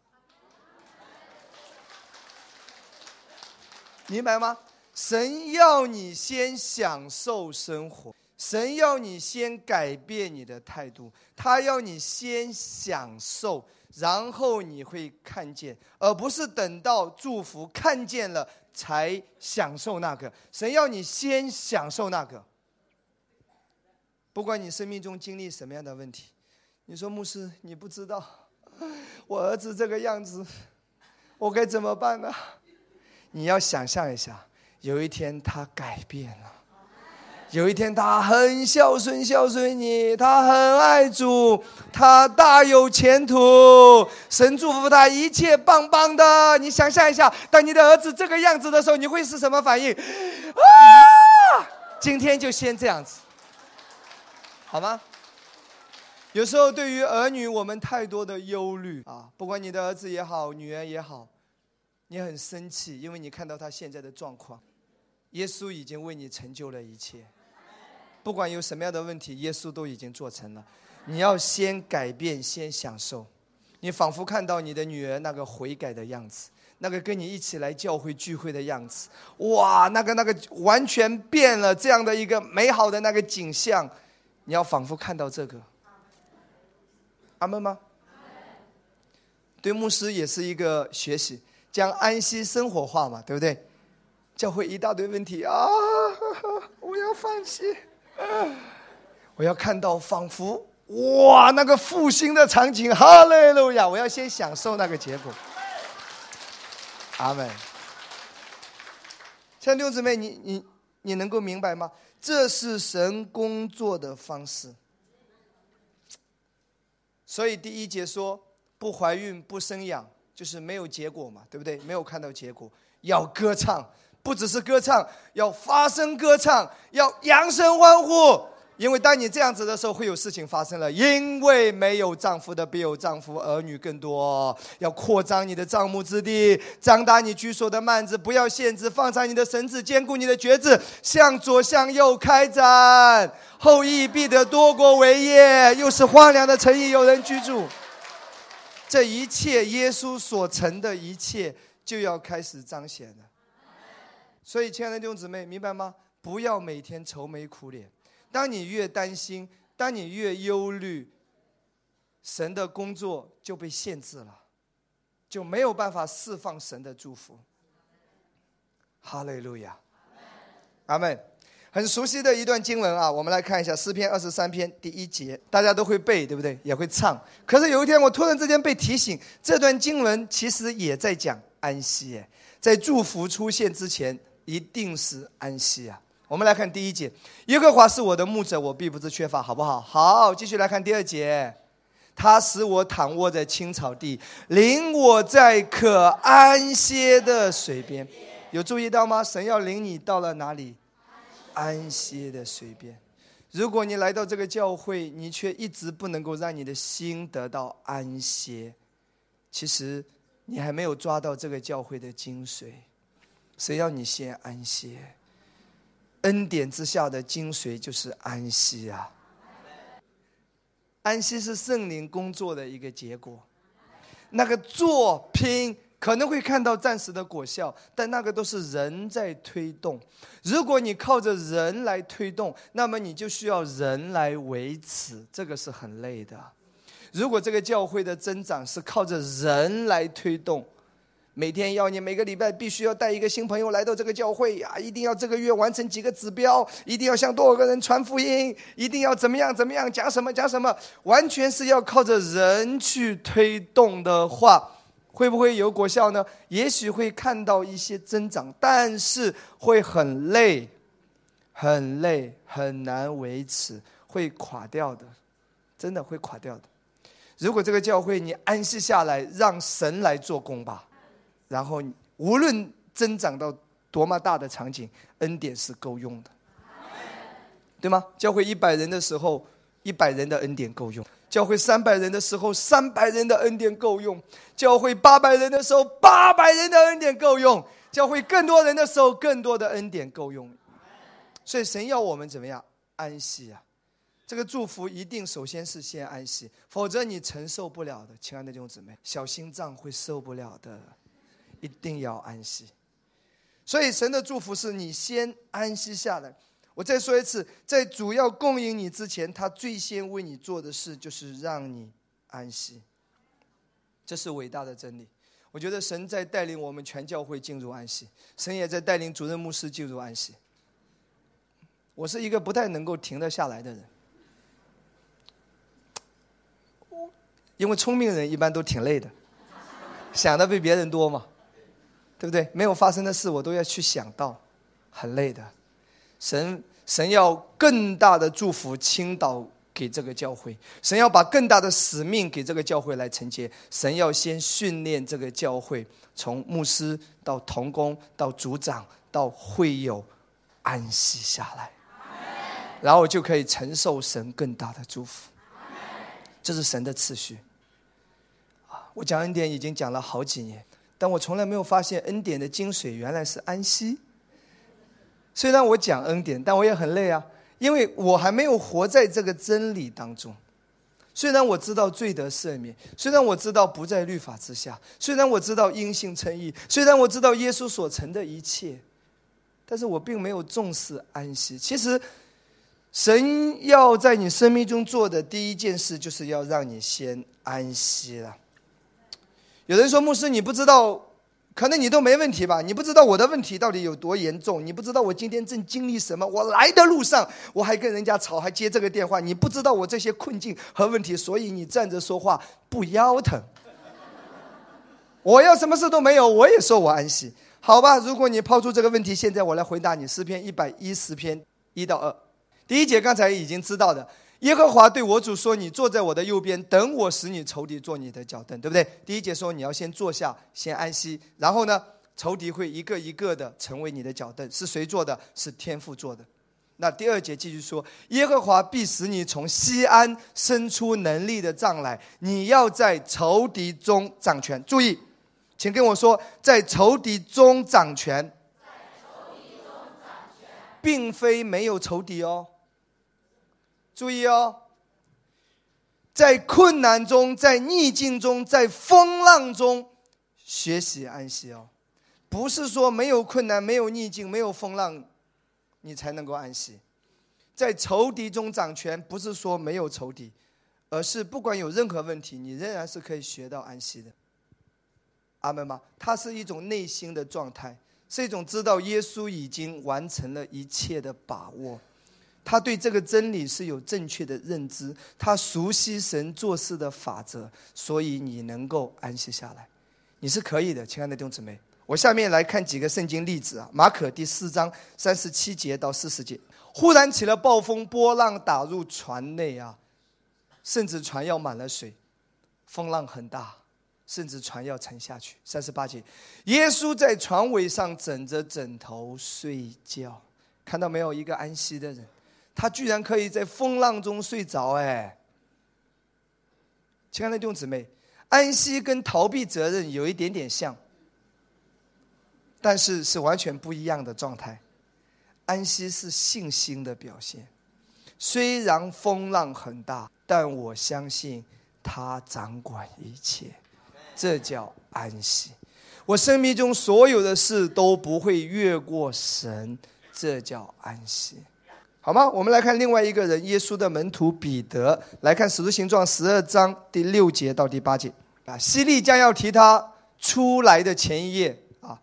明白吗？神要你先享受生活。神要你先改变你的态度，他要你先享受，然后你会看见，而不是等到祝福看见了才享受那个。神要你先享受那个。不管你生命中经历什么样的问题，你说牧师，你不知道，我儿子这个样子，我该怎么办呢？你要想象一下，有一天他改变了。有一天，他很孝顺，孝顺你，他很爱主，他大有前途。神祝福他一切棒棒的。你想象一下，当你的儿子这个样子的时候，你会是什么反应？啊！今天就先这样子，好吗？有时候对于儿女，我们太多的忧虑啊，不管你的儿子也好，女儿也好，你很生气，因为你看到他现在的状况。耶稣已经为你成就了一切。不管有什么样的问题，耶稣都已经做成了。你要先改变，先享受。你仿佛看到你的女儿那个悔改的样子，那个跟你一起来教会聚会的样子，哇，那个那个完全变了，这样的一个美好的那个景象，你要仿佛看到这个。阿门吗？对牧师也是一个学习，将安息生活化嘛，对不对？教会一大堆问题啊，我要放弃。我要看到仿佛哇那个复兴的场景，哈利路亚！我要先享受那个结果。阿门。像六姊妹，你你你能够明白吗？这是神工作的方式。所以第一节说不怀孕不生养，就是没有结果嘛，对不对？没有看到结果，要歌唱。不只是歌唱，要发声歌唱，要扬声欢呼。因为当你这样子的时候，会有事情发生了。因为没有丈夫的必有丈夫，儿女更多。要扩张你的帐幕之地，张大你居所的幔子，不要限制，放长你的绳子，坚固你的橛子，向左向右开展，后裔必得多国为业。又是荒凉的城邑，有人居住。这一切，耶稣所成的一切，就要开始彰显了。所以，亲爱的弟兄姊妹，明白吗？不要每天愁眉苦脸。当你越担心，当你越忧虑，神的工作就被限制了，就没有办法释放神的祝福。哈利路亚，阿门。很熟悉的一段经文啊，我们来看一下诗篇二十三篇第一节，大家都会背，对不对？也会唱。可是有一天，我突然之间被提醒，这段经文其实也在讲安息。在祝福出现之前。一定是安息啊！我们来看第一节，耶和华是我的牧者，我必不致缺乏，好不好？好，继续来看第二节，他使我躺卧在青草地，领我在可安歇的水边。有注意到吗？神要领你到了哪里？安歇的水边。如果你来到这个教会，你却一直不能够让你的心得到安歇，其实你还没有抓到这个教会的精髓。谁要你先安息？恩典之下的精髓就是安息啊！安息是圣灵工作的一个结果。那个做拼可能会看到暂时的果效，但那个都是人在推动。如果你靠着人来推动，那么你就需要人来维持，这个是很累的。如果这个教会的增长是靠着人来推动，每天要你每个礼拜必须要带一个新朋友来到这个教会呀，一定要这个月完成几个指标，一定要向多少个人传福音，一定要怎么样怎么样讲什么讲什么，完全是要靠着人去推动的话，会不会有果效呢？也许会看到一些增长，但是会很累，很累，很难维持，会垮掉的，真的会垮掉的。如果这个教会你安息下来，让神来做工吧，然后无论增长到多么大的场景，恩典是够用的，对吗？教会一百人的时候，一百人的恩典够用；教会三百人的时候，三百人的恩典够用；教会八百人的时候，八百人的恩典够用；教会更多人的时候，更多的恩典够用。所以神要我们怎么样安息啊？这个祝福一定首先是先安息，否则你承受不了的，亲爱的弟兄姊妹，小心脏会受不了的，一定要安息。所以神的祝福是你先安息下来。我再说一次，在主要供应你之前，他最先为你做的事就是让你安息。这是伟大的真理。我觉得神在带领我们全教会进入安息，神也在带领主任牧师进入安息。我是一个不太能够停得下来的人。因为聪明人一般都挺累的，想的比别人多嘛，对不对？没有发生的事我都要去想到，很累的。神神要更大的祝福倾倒给这个教会，神要把更大的使命给这个教会来承接。神要先训练这个教会，从牧师到童工到组长到会友，安息下来，然后就可以承受神更大的祝福。这是神的次序。我讲恩典已经讲了好几年，但我从来没有发现恩典的精髓原来是安息。虽然我讲恩典，但我也很累啊，因为我还没有活在这个真理当中。虽然我知道罪得赦免，虽然我知道不在律法之下，虽然我知道因信称义，虽然我知道耶稣所成的一切，但是我并没有重视安息。其实，神要在你生命中做的第一件事，就是要让你先安息了。有人说牧师，你不知道，可能你都没问题吧？你不知道我的问题到底有多严重？你不知道我今天正经历什么？我来的路上，我还跟人家吵，还接这个电话。你不知道我这些困境和问题，所以你站着说话不腰疼。我要什么事都没有，我也说我安息，好吧？如果你抛出这个问题，现在我来回答你。诗篇一百一十篇一到二，第一节刚才已经知道的。耶和华对我主说：“你坐在我的右边，等我使你仇敌坐你的脚凳，对不对？”第一节说你要先坐下，先安息，然后呢，仇敌会一个一个的成为你的脚凳。是谁做的？是天父做的。那第二节继续说：“耶和华必使你从西安生出能力的杖来，你要在仇敌中掌权。”注意，请跟我说，在仇敌中掌权，并非没有仇敌哦。注意哦，在困难中，在逆境中，在风浪中学习安息哦，不是说没有困难、没有逆境、没有风浪，你才能够安息。在仇敌中掌权，不是说没有仇敌，而是不管有任何问题，你仍然是可以学到安息的。阿门吗？它是一种内心的状态，是一种知道耶稣已经完成了一切的把握。他对这个真理是有正确的认知，他熟悉神做事的法则，所以你能够安息下来，你是可以的，亲爱的弟兄姊妹。我下面来看几个圣经例子啊，马可第四章三十七节到四十节，忽然起了暴风，波浪打入船内啊，甚至船要满了水，风浪很大，甚至船要沉下去。三十八节，耶稣在船尾上枕着枕头睡觉，看到没有？一个安息的人。他居然可以在风浪中睡着，哎！亲爱的弟兄姊妹，安息跟逃避责任有一点点像，但是是完全不一样的状态。安息是信心的表现，虽然风浪很大，但我相信他掌管一切，这叫安息。我生命中所有的事都不会越过神，这叫安息。好吗？我们来看另外一个人，耶稣的门徒彼得。来看《使徒行传》十二章第六节到第八节。啊，希利将要提他出来的前一夜啊，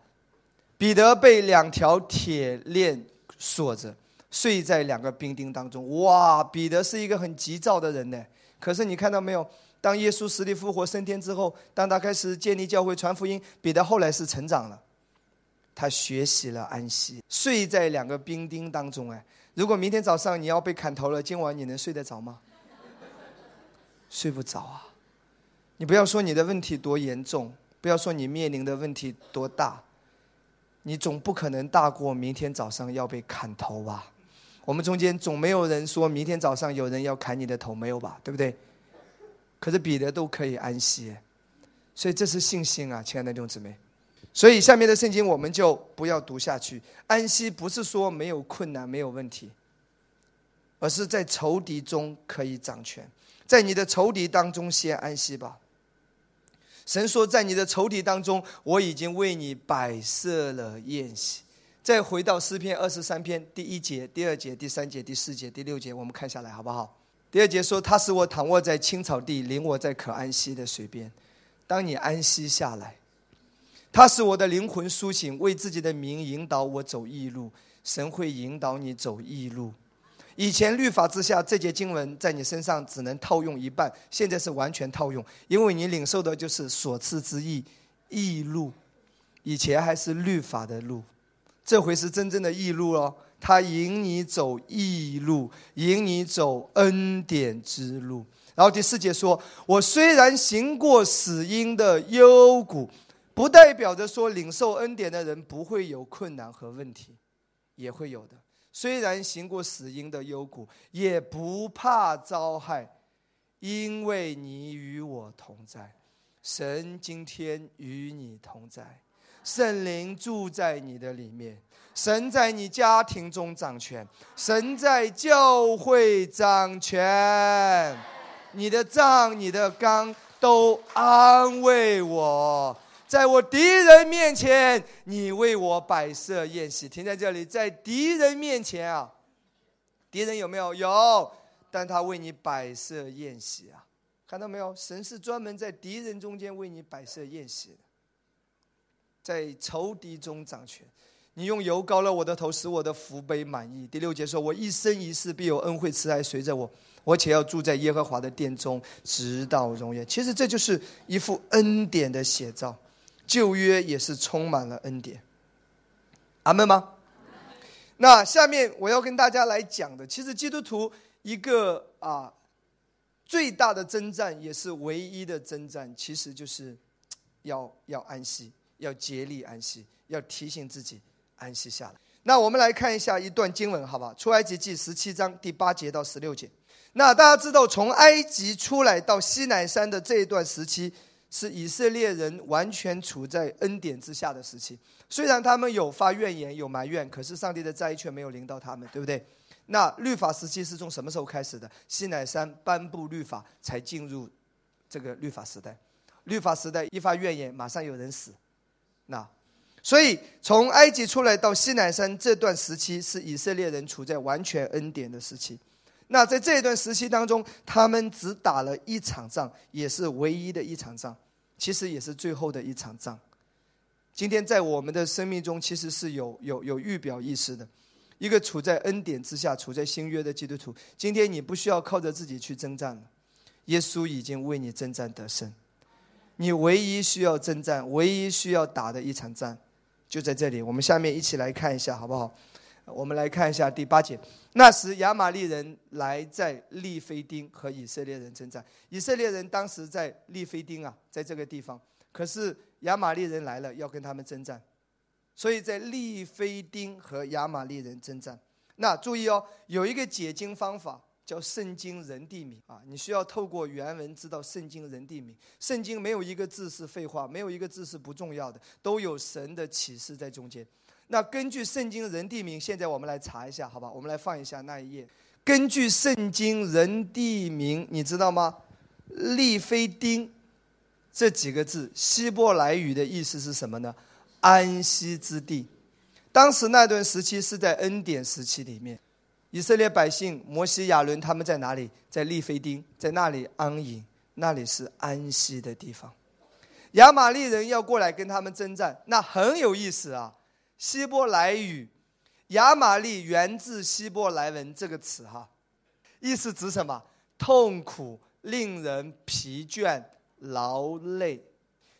彼得被两条铁链锁着，睡在两个兵丁当中。哇，彼得是一个很急躁的人呢。可是你看到没有？当耶稣死里复活升天之后，当他开始建立教会、传福音，彼得后来是成长了，他学习了安息，睡在两个兵丁当中。哎，如果明天早上你要被砍头了，今晚你能睡得着吗？睡不着啊！你不要说你的问题多严重，不要说你面临的问题多大，你总不可能大过明天早上要被砍头吧？我们中间总没有人说明天早上有人要砍你的头，没有吧？对不对？可是彼得都可以安息，所以这是信心啊，亲爱的弟兄姊妹。所以下面的圣经我们就不要读下去。安息不是说没有困难、没有问题，而是在仇敌中可以掌权，在你的仇敌当中先安息吧。神说，在你的仇敌当中，我已经为你摆设了宴席。再回到诗篇二十三篇第一节、第二节、第三节、第四节、第六节，我们看下来好不好？第二节说：“他使我躺卧在青草地，领我在可安息的水边。当你安息下来，他使我的灵魂苏醒，为自己的名引导我走义路。神会引导你走义路。以前律法之下，这节经文在你身上只能套用一半，现在是完全套用，因为你领受的就是所赐之义，义路。以前还是律法的路，这回是真正的义路哦。”他引你走义路，引你走恩典之路。然后第四节说：“我虽然行过死荫的幽谷，不代表着说领受恩典的人不会有困难和问题，也会有的。虽然行过死荫的幽谷，也不怕遭害，因为你与我同在。神今天与你同在，圣灵住在你的里面。”神在你家庭中掌权，神在教会掌权，你的杖、你的纲都安慰我，在我敌人面前，你为我摆设宴席。停在这里，在敌人面前啊，敌人有没有？有，但他为你摆设宴席啊，看到没有？神是专门在敌人中间为你摆设宴席的，在仇敌中掌权。你用油膏了我的头，使我的福杯满意。第六节说：“我一生一世必有恩惠慈爱随着我，我且要住在耶和华的殿中，直到永远。”其实这就是一副恩典的写照，旧约也是充满了恩典。阿门吗？那下面我要跟大家来讲的，其实基督徒一个啊最大的征战，也是唯一的征战，其实就是要要安息，要竭力安息，要提醒自己。安息下来。那我们来看一下一段经文，好吧？出埃及记十七章第八节到十六节。那大家知道，从埃及出来到西南山的这一段时期，是以色列人完全处在恩典之下的时期。虽然他们有发怨言、有埋怨，可是上帝的灾却没有临到他们，对不对？那律法时期是从什么时候开始的？西乃山颁布律法，才进入这个律法时代。律法时代一发怨言，马上有人死。那。所以，从埃及出来到西乃山这段时期，是以色列人处在完全恩典的时期。那在这一段时期当中，他们只打了一场仗，也是唯一的一场仗，其实也是最后的一场仗。今天在我们的生命中，其实是有有有预表意识的。一个处在恩典之下、处在新约的基督徒，今天你不需要靠着自己去征战了，耶稣已经为你征战得胜。你唯一需要征战、唯一需要打的一场战。就在这里，我们下面一起来看一下，好不好？我们来看一下第八节。那时亚玛利人来在利非丁和以色列人征战。以色列人当时在利非丁啊，在这个地方。可是亚玛利人来了，要跟他们征战。所以在利非丁和亚玛利人征战。那注意哦，有一个解经方法。叫圣经人地名啊，你需要透过原文知道圣经人地名。圣经没有一个字是废话，没有一个字是不重要的，都有神的启示在中间。那根据圣经人地名，现在我们来查一下，好吧？我们来放一下那一页。根据圣经人地名，你知道吗？利非丁这几个字，希伯来语的意思是什么呢？安息之地。当时那段时期是在恩典时期里面。以色列百姓摩西、亚伦他们在哪里？在利非丁，在那里安营，那里是安息的地方。亚玛利人要过来跟他们征战，那很有意思啊。希伯来语“亚玛利”源自希伯来文这个词哈，意思指什么？痛苦、令人疲倦、劳累。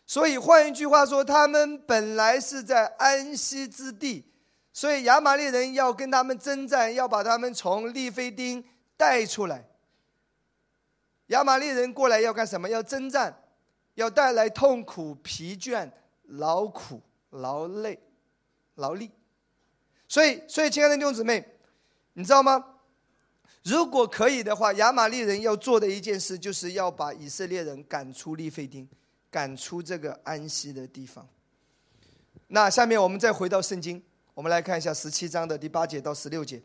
所以换一句话说，他们本来是在安息之地，所以亚玛利人要跟他们征战，要把他们从利非丁带出来。亚玛利人过来要干什么？要征战，要带来痛苦、疲倦、劳苦、劳累、劳力。所以，所以，亲爱的弟兄姊妹，你知道吗？如果可以的话，亚玛利人要做的一件事，就是要把以色列人赶出利费丁。赶出这个安息的地方。那下面我们再回到圣经，我们来看一下十七章的第八节到十六节。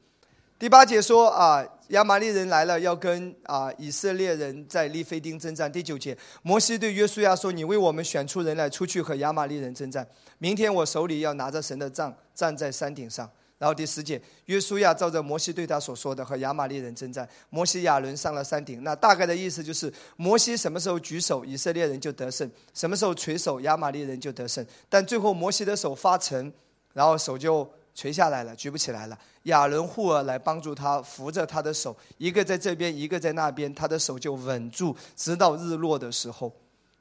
第八节说啊，亚玛利人来了，要跟啊以色列人在利非丁征战。第九节，摩西对约书亚说：“你为我们选出人来，出去和亚玛利人征战。明天我手里要拿着神的杖，站在山顶上。”然后第十节，约书亚照着摩西对他所说的和亚玛利人征战。摩西亚伦上了山顶。那大概的意思就是，摩西什么时候举手，以色列人就得胜；什么时候垂手，亚玛利人就得胜。但最后摩西的手发沉，然后手就垂下来了，举不起来了。亚伦护尔来帮助他，扶着他的手，一个在这边，一个在那边，他的手就稳住，直到日落的时候。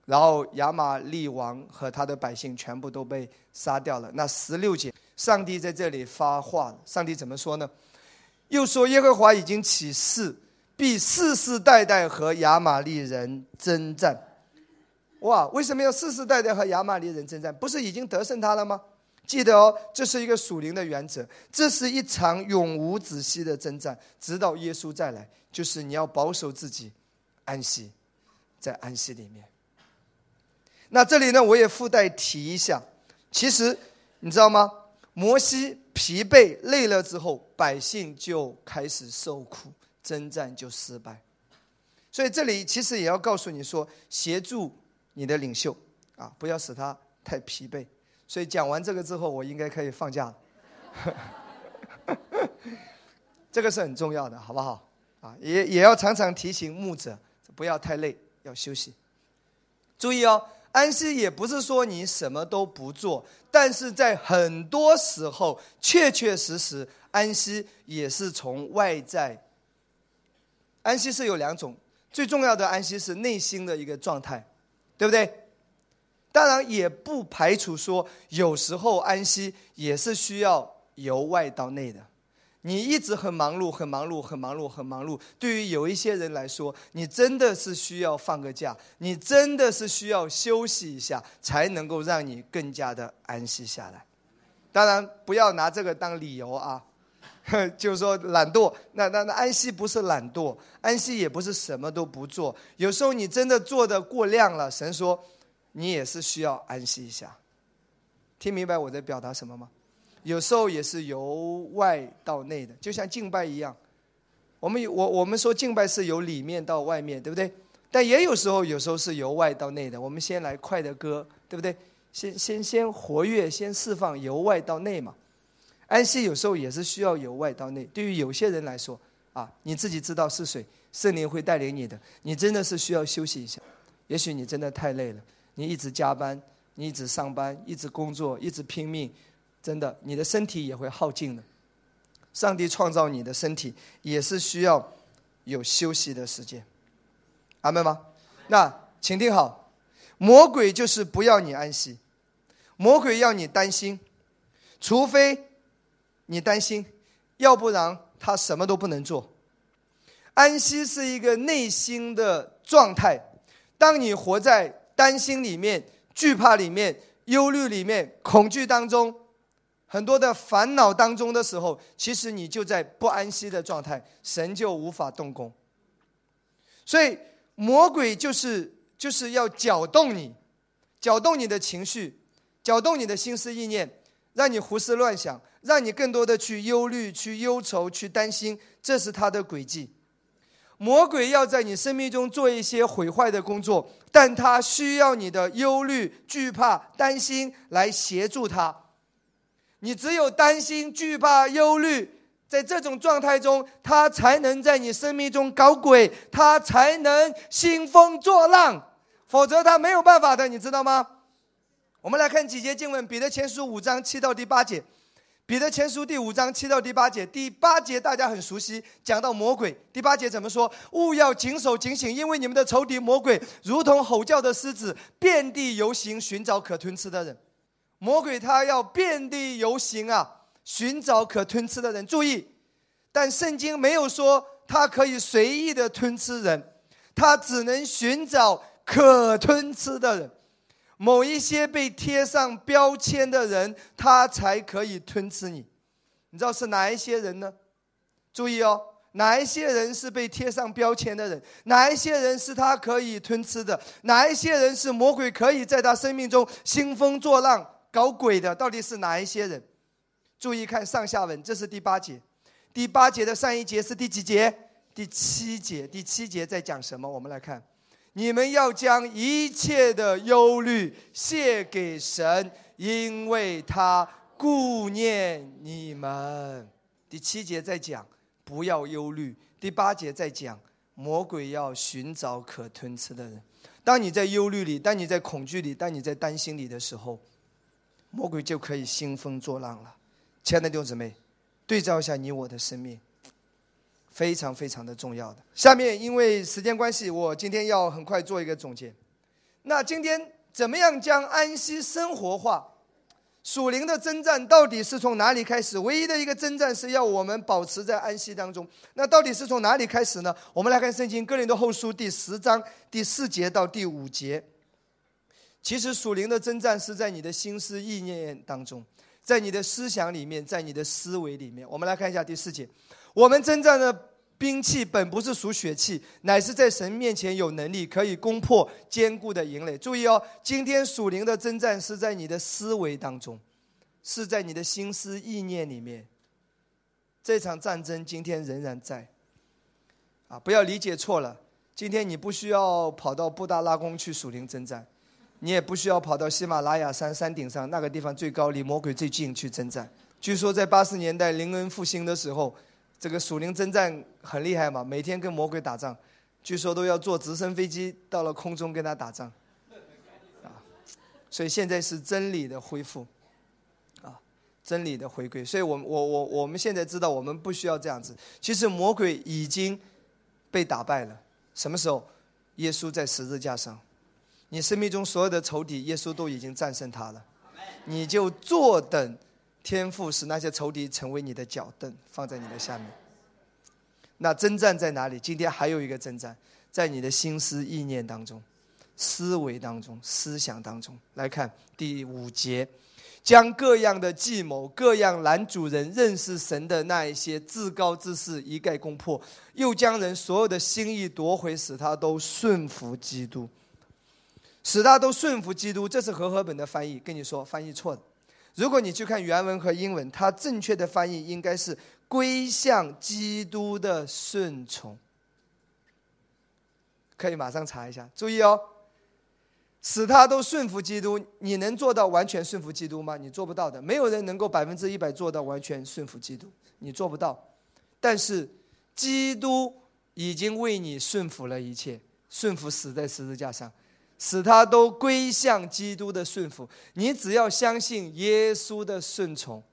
然后亚玛利王和他的百姓全部都被杀掉了。那十六节。上帝在这里发话。上帝怎么说呢？又说：“耶和华已经起誓，必世世代代和亚玛利人征战。”哇，为什么要世世代代和亚玛利人征战？不是已经得胜他了吗？记得哦，这是一个属灵的原则。这是一场永无止息的征战，直到耶稣再来。就是你要保守自己，安息，在安息里面。那这里呢，我也附带提一下，其实你知道吗？摩西疲惫累了之后，百姓就开始受苦，征战就失败。所以这里其实也要告诉你说，协助你的领袖啊，不要使他太疲惫。所以讲完这个之后，我应该可以放假了。这个是很重要的，好不好？啊，也也要常常提醒牧者，不要太累，要休息。注意哦。安息也不是说你什么都不做，但是在很多时候，确确实实安息也是从外在。安息是有两种，最重要的安息是内心的一个状态，对不对？当然也不排除说有时候安息也是需要由外到内的。你一直很忙碌，很忙碌，很忙碌，很忙碌。对于有一些人来说，你真的是需要放个假，你真的是需要休息一下，才能够让你更加的安息下来。当然，不要拿这个当理由啊，就是说懒惰。那那那安息不是懒惰，安息也不是什么都不做。有时候你真的做的过量了，神说你也是需要安息一下。听明白我在表达什么吗？有时候也是由外到内的，就像敬拜一样。我们我我们说敬拜是由里面到外面，对不对？但也有时候，有时候是由外到内的。我们先来快的歌，对不对？先先先活跃，先释放，由外到内嘛。安息有时候也是需要由外到内。对于有些人来说，啊，你自己知道是谁，圣灵会带领你的。你真的是需要休息一下。也许你真的太累了，你一直加班，你一直上班，一直工作，一直拼命。真的，你的身体也会耗尽的。上帝创造你的身体也是需要有休息的时间，阿门吗？那请听好，魔鬼就是不要你安息，魔鬼要你担心，除非你担心，要不然他什么都不能做。安息是一个内心的状态，当你活在担心里面、惧怕里面、忧虑里面、恐惧当中。很多的烦恼当中的时候，其实你就在不安息的状态，神就无法动工。所以魔鬼就是就是要搅动你，搅动你的情绪，搅动你的心思意念，让你胡思乱想，让你更多的去忧虑、去忧愁、去担心，这是他的轨迹。魔鬼要在你生命中做一些毁坏的工作，但他需要你的忧虑、惧怕、担心来协助他。你只有担心、惧怕、忧虑，在这种状态中，他才能在你生命中搞鬼，他才能兴风作浪，否则他没有办法的，你知道吗？我们来看几节经文，《彼得前书》五章七到第八节，《彼得前书》第五章七到第八节。第八节大家很熟悉，讲到魔鬼。第八节怎么说？勿要谨守警醒，因为你们的仇敌魔鬼如同吼叫的狮子，遍地游行，寻找可吞吃的人。魔鬼他要遍地游行啊，寻找可吞吃的人。注意，但圣经没有说他可以随意的吞吃人，他只能寻找可吞吃的人。某一些被贴上标签的人，他才可以吞吃你。你知道是哪一些人呢？注意哦，哪一些人是被贴上标签的人？哪一些人是他可以吞吃的？哪一些人是魔鬼可以在他生命中兴风作浪、搞鬼的？到底是哪一些人？注意看上下文，这是第八节。第八节的上一节是第几节？第七节。第七节在讲什么？我们来看。你们要将一切的忧虑卸给神，因为他顾念你们。第七节在讲不要忧虑，第八节在讲魔鬼要寻找可吞吃的人。当你在忧虑里，当你在恐惧里，当你在担心里的时候，魔鬼就可以兴风作浪了。亲爱的弟兄姊妹，对照一下你我的生命。非常非常的重要的。下面因为时间关系，我今天要很快做一个总结。那今天怎么样将安息生活化？属灵的征战到底是从哪里开始？唯一的一个征战是要我们保持在安息当中。那到底是从哪里开始呢？我们来看圣经哥林多后书第十章第四节到第五节。其实属灵的征战是在你的心思意念当中，在你的思想里面，在你的思维里面。我们来看一下第四节。我们征战的兵器本不是属血气，乃是在神面前有能力，可以攻破坚固的营垒。注意哦，今天属灵的征战是在你的思维当中，是在你的心思意念里面。这场战争今天仍然在。啊，不要理解错了，今天你不需要跑到布达拉宫去属灵征战，你也不需要跑到喜马拉雅山山顶上那个地方最高，离魔鬼最近去征战。据说在八十年代灵恩复兴的时候。这个属灵征战很厉害嘛，每天跟魔鬼打仗，据说都要坐直升飞机到了空中跟他打仗，啊，所以现在是真理的恢复，啊，真理的回归。所以我我我我们现在知道，我们不需要这样子。其实魔鬼已经被打败了。什么时候？耶稣在十字架上，你生命中所有的仇敌，耶稣都已经战胜他了。你就坐等。天赋使那些仇敌成为你的脚凳，放在你的下面。那征战在哪里？今天还有一个征战，在你的心思意念当中、思维当中、思想当中。来看第五节，将各样的计谋、各样男主人认识神的那一些自高之事一概攻破，又将人所有的心意夺回，使他都顺服基督，使他都顺服基督。这是和合本的翻译，跟你说翻译错的。如果你去看原文和英文，它正确的翻译应该是“归向基督的顺从”。可以马上查一下，注意哦，使他都顺服基督。你能做到完全顺服基督吗？你做不到的。没有人能够百分之一百做到完全顺服基督，你做不到。但是，基督已经为你顺服了一切，顺服死在十字架上。使他都归向基督的顺服，你只要相信耶稣的顺从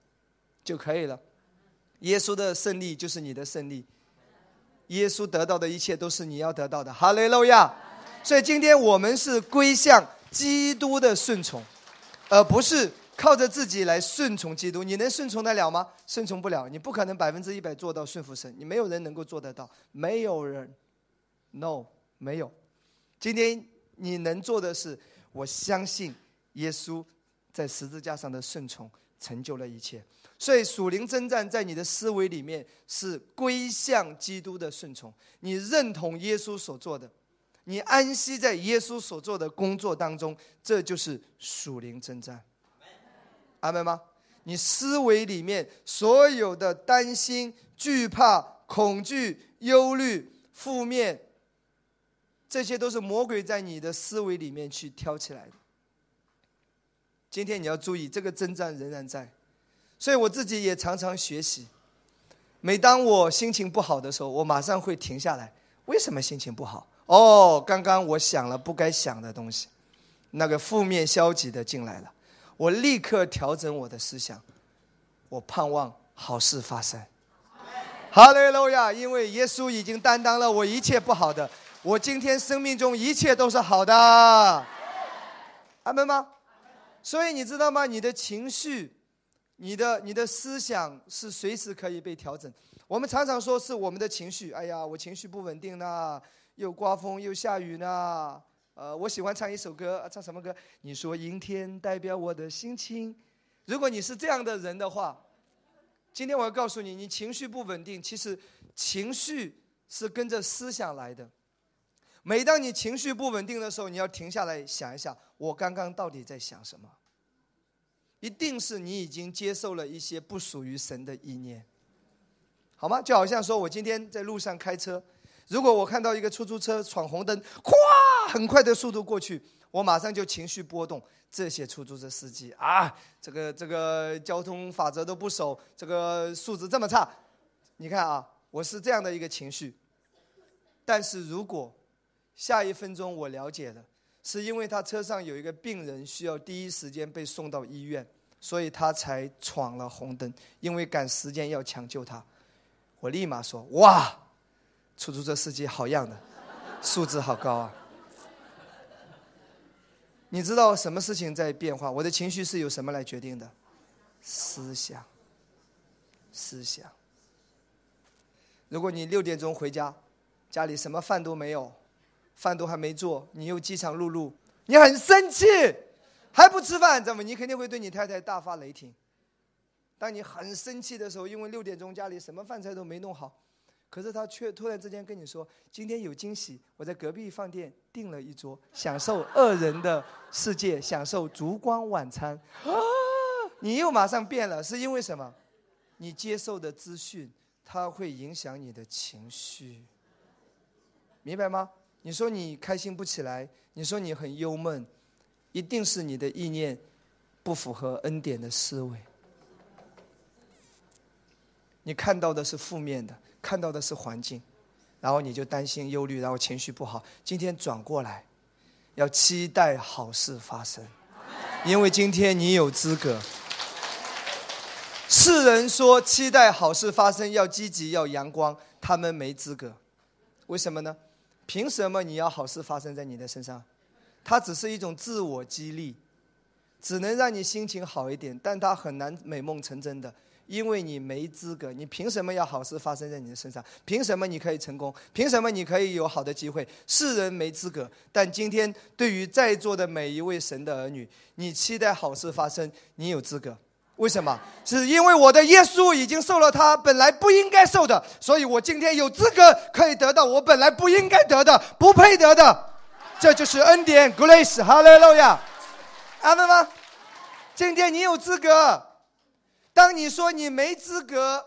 就可以了。耶稣的胜利就是你的胜利，耶稣得到的一切都是你要得到的。哈利路亚！所以今天我们是归向基督的顺从，而不是靠着自己来顺从基督。你能顺从得了吗？顺从不了，你不可能百分之一百做到顺服神，你没有人能够做得到，没有人，no，没有。今天。你能做的是，我相信耶稣在十字架上的顺从成就了一切。所以属灵征战在你的思维里面是归向基督的顺从，你认同耶稣所做的，你安息在耶稣所做的工作当中，这就是属灵征战。阿门吗？你思维里面所有的担心、惧怕、恐惧、忧虑、负面。这些都是魔鬼在你的思维里面去挑起来的。今天你要注意，这个征战仍然在，所以我自己也常常学习。每当我心情不好的时候，我马上会停下来。为什么心情不好？哦，刚刚我想了不该想的东西，那个负面消极的进来了。我立刻调整我的思想，我盼望好事发生。哈利路亚！因为耶稣已经担当了我一切不好的，我今天生命中一切都是好的。阿门吗？所以你知道吗？你的情绪，你的你的思想是随时可以被调整。我们常常说是我们的情绪，哎呀，我情绪不稳定呢，又刮风又下雨呢。呃，我喜欢唱一首歌，唱什么歌？你说阴天代表我的心情。如果你是这样的人的话。今天我要告诉你，你情绪不稳定，其实情绪是跟着思想来的。每当你情绪不稳定的时候，你要停下来想一想，我刚刚到底在想什么？一定是你已经接受了一些不属于神的意念，好吗？就好像说我今天在路上开车，如果我看到一个出租车闯红灯，咵，很快的速度过去。我马上就情绪波动，这些出租车司机啊，这个这个交通法则都不守，这个素质这么差，你看啊，我是这样的一个情绪。但是如果下一分钟我了解了，是因为他车上有一个病人需要第一时间被送到医院，所以他才闯了红灯，因为赶时间要抢救他。我立马说：哇，出租车司机好样的，素质好高啊！你知道什么事情在变化？我的情绪是由什么来决定的？思想。思想。如果你六点钟回家，家里什么饭都没有，饭都还没做，你又饥肠辘辘，你很生气，还不吃饭，怎么？你肯定会对你太太大发雷霆。当你很生气的时候，因为六点钟家里什么饭菜都没弄好。可是他却突然之间跟你说：“今天有惊喜，我在隔壁饭店订了一桌，享受二人的世界，享受烛光晚餐。”！你又马上变了，是因为什么？你接受的资讯，它会影响你的情绪，明白吗？你说你开心不起来，你说你很忧闷，一定是你的意念不符合恩典的思维，你看到的是负面的。看到的是环境，然后你就担心、忧虑，然后情绪不好。今天转过来，要期待好事发生，因为今天你有资格。世人说期待好事发生要积极、要阳光，他们没资格。为什么呢？凭什么你要好事发生在你的身上？它只是一种自我激励，只能让你心情好一点，但它很难美梦成真的。因为你没资格，你凭什么要好事发生在你的身上？凭什么你可以成功？凭什么你可以有好的机会？世人没资格，但今天对于在座的每一位神的儿女，你期待好事发生，你有资格。为什么？是因为我的耶稣已经受了他本来不应该受的，所以我今天有资格可以得到我本来不应该得的、不配得的。这就是恩典，Grace，哈利路亚，阿门吗？今天你有资格。当你说你没资格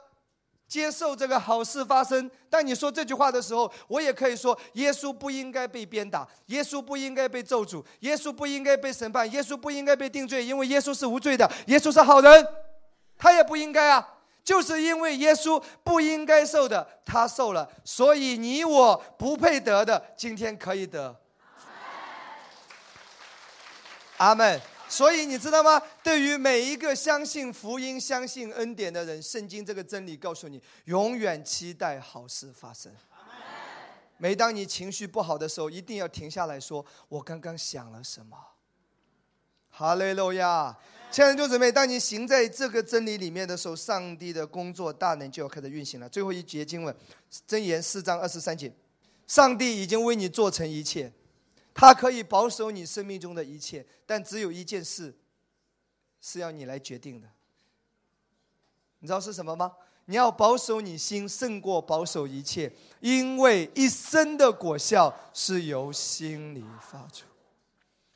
接受这个好事发生，当你说这句话的时候，我也可以说：耶稣不应该被鞭打，耶稣不应该被咒诅，耶稣不应该被审判，耶稣不应该被定罪，因为耶稣是无罪的，耶稣是好人，他也不应该啊！就是因为耶稣不应该受的，他受了，所以你我不配得的，今天可以得。阿门。所以你知道吗？对于每一个相信福音、相信恩典的人，圣经这个真理告诉你：永远期待好事发生。每当你情绪不好的时候，一定要停下来说：“我刚刚想了什么？”哈利路亚！亲爱的弟兄姊妹，当你行在这个真理里面的时候，上帝的工作大能就要开始运行了。最后一节经文，箴言四章二十三节：上帝已经为你做成一切。他可以保守你生命中的一切，但只有一件事是要你来决定的。你知道是什么吗？你要保守你心，胜过保守一切，因为一生的果效是由心里发出。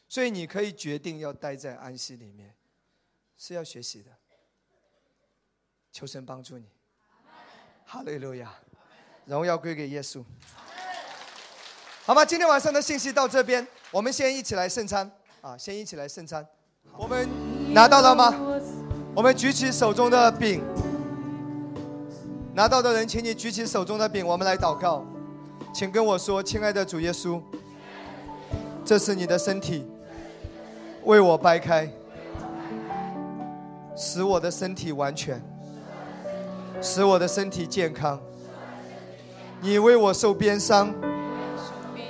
所以你可以决定要待在安息里面，是要学习的。求神帮助你。哈利路亚，荣耀归给耶稣。好吗？今天晚上的信息到这边，我们先一起来圣餐啊！先一起来圣餐。我们拿到了吗？我们举起手中的饼。拿到的人，请你举起手中的饼，我们来祷告。请跟我说，亲爱的主耶稣，这是你的身体，为我掰开，使我的身体完全，使我的身体健康。你为我受鞭伤，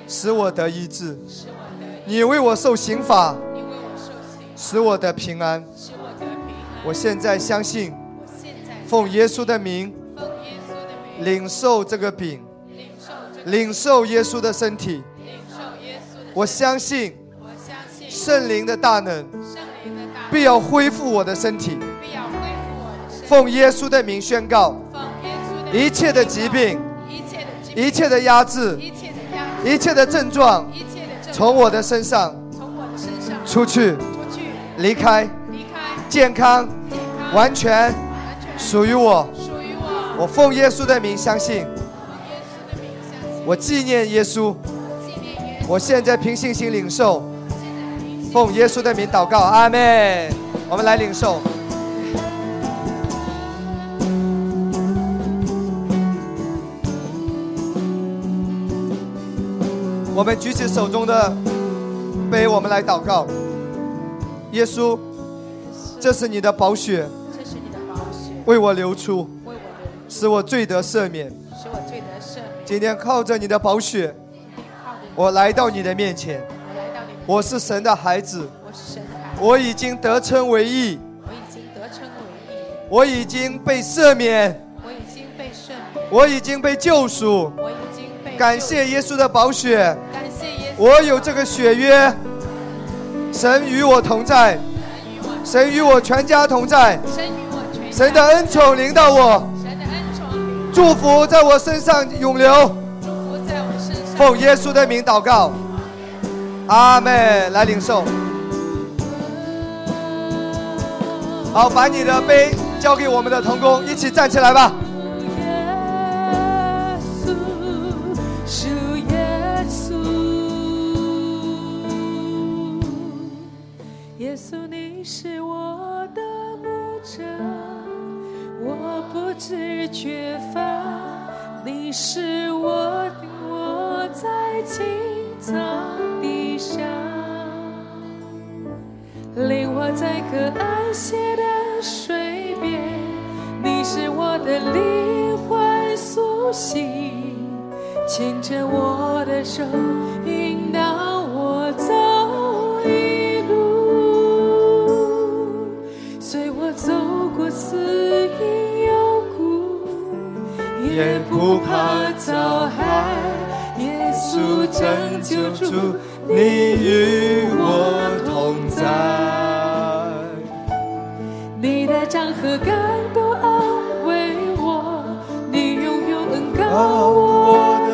使我得医治；你为我受刑罚，使我得平安。我现在相信，奉耶稣的名，领受这个饼，领受耶稣的身体。我相信，圣灵的大能必要恢复我的身体。奉耶稣的名宣告，一切的疾病。一切的压制，一切的症状，从我的身上出去，离开，健康，完全属于我。我奉耶稣的名相信，我纪念耶稣。我现在凭信心领受，奉耶稣的名祷告，阿门。我们来领受。我们举起手中的杯，我们来祷告。耶稣，这是你的宝血，这是你的宝血，为我流出，为我流使我罪得赦免。使我罪得赦免。今天靠着你的宝血，我来到你的面前。我来到你，我是神的孩子，我是神的孩子，我已经得称为义，我已经得称为义，我已经被赦免，我已经被赦免，我已经被救赎。感谢耶稣的宝血，感谢耶稣，我有这个血约。神与我同在，神与我全家同在。神与我全家神的恩宠临到我，神的恩宠祝福在我身上永流。祝福在我身上。奉耶稣的名祷告，阿门。来领受。好，把你的杯交给我们的童工，一起站起来吧。你是我的牧者，我不知缺乏，你是我的我在青草地上。领我在可安歇的水边，你是我的灵魂苏醒，牵着我的手，引导我走也不怕遭害。耶稣拯救主，你与我同在。你的杖和竿都安慰我，你拥有恩高我的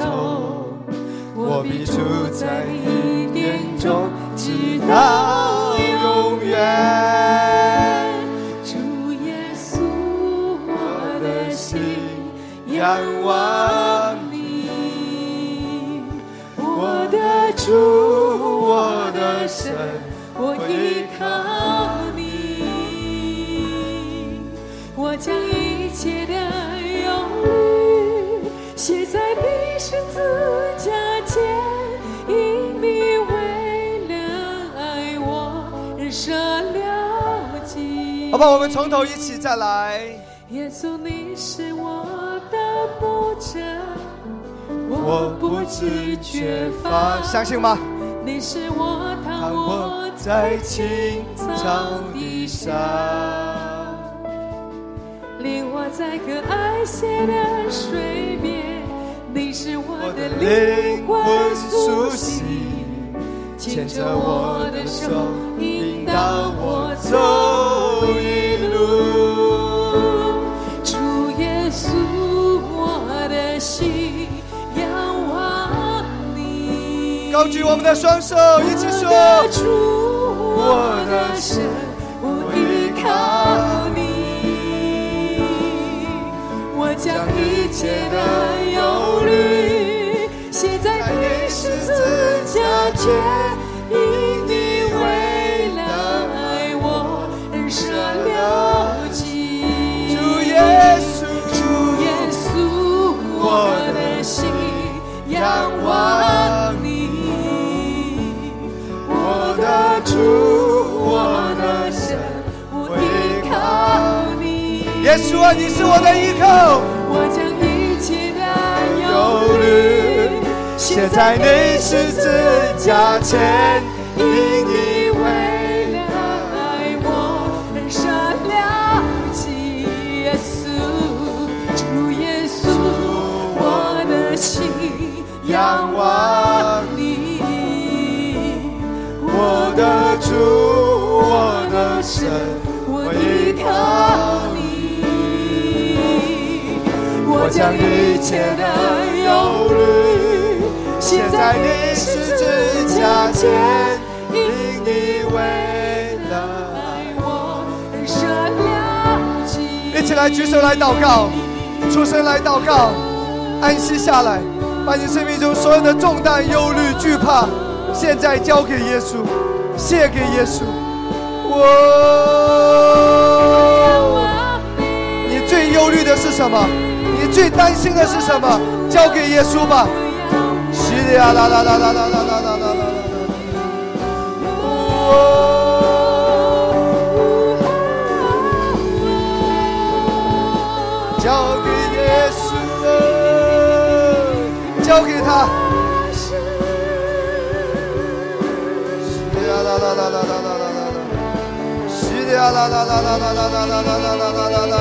头，我必住在你殿中，直到己。好吧，我们从头一起再来。耶稣，你是我的牧者，我不知缺乏，相信吗？你是我躺躺卧卧在在青青草草地地上上。，领我在可爱些的水边，你是我我的的灵灵魂魂苏苏醒醒，牵着我的手手，引导我走高举我们的双手，一起说。我的主，我的神，我依靠你。我将一切的忧虑写在你十字架前，啊，你是我的依靠。我将一切的忧虑虑写在你十字架前，因你将一切的忧虑写在你十字架前，因你为了爱我，很深了。一起来举手来祷告，出声来祷告，安息下来，把你生命中所有的重担、忧虑、惧怕，现在交给耶稣，献给耶稣。我，你最忧虑的是什么？最担心的是什么？交给耶稣吧。西里呀啦啦啦啦啦啦啦啦啦啦啦。交给耶稣，交给他。西里呀啦啦啦啦啦啦啦啦啦，西里呀啦啦啦啦啦啦啦啦啦啦啦啦啦。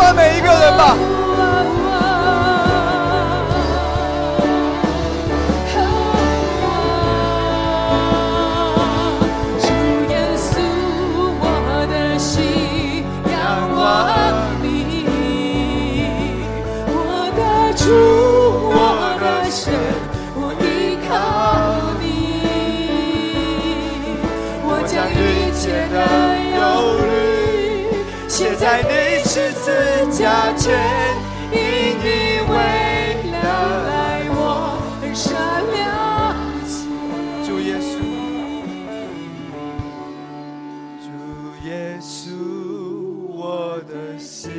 满每一个人吧。字架前，因你为了爱我很深了解。主耶稣，主耶稣，我的心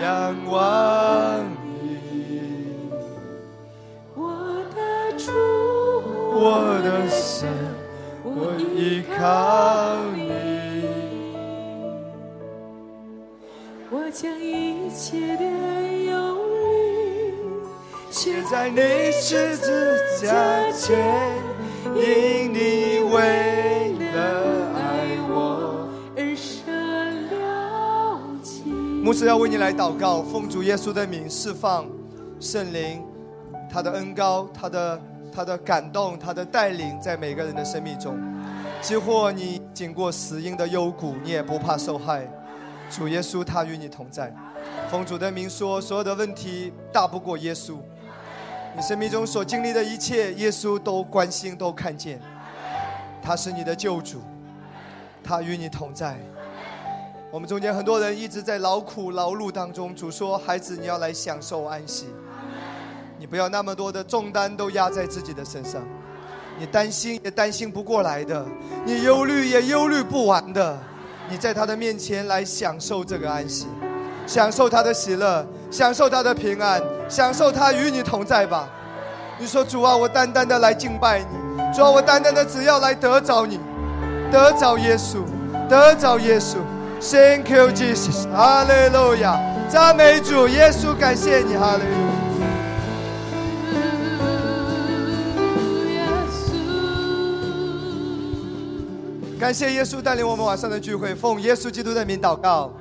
仰望你，我的主，我的神，我依靠切的忧虑写在你十字架前，因你为了爱我。而深了解。牧师要为你来祷告，奉主耶稣的名释放圣灵，他的恩高，他的他的感动，他的带领，在每个人的生命中。即或你经过死荫的幽谷，你也不怕受害。主耶稣他与你同在。奉主的名说，所有的问题大不过耶稣。你生命中所经历的一切，耶稣都关心，都看见。他是你的救主，他与你同在。我们中间很多人一直在劳苦劳碌当中，主说：“孩子，你要来享受安息，你不要那么多的重担都压在自己的身上，你担心也担心不过来的，你忧虑也忧虑不完的。你在他的面前来享受这个安息，享受他的喜乐，享受他的平安，享受他与你同在吧。你说主啊，我单单的来敬拜你，主啊，我单单的只要来得着你，得着耶稣，得着耶稣。Thank you, Jesus，哈利路亚，赞美主耶稣，感谢你，哈利路亚。感谢耶稣带领我们晚上的聚会，奉耶稣基督的名祷告，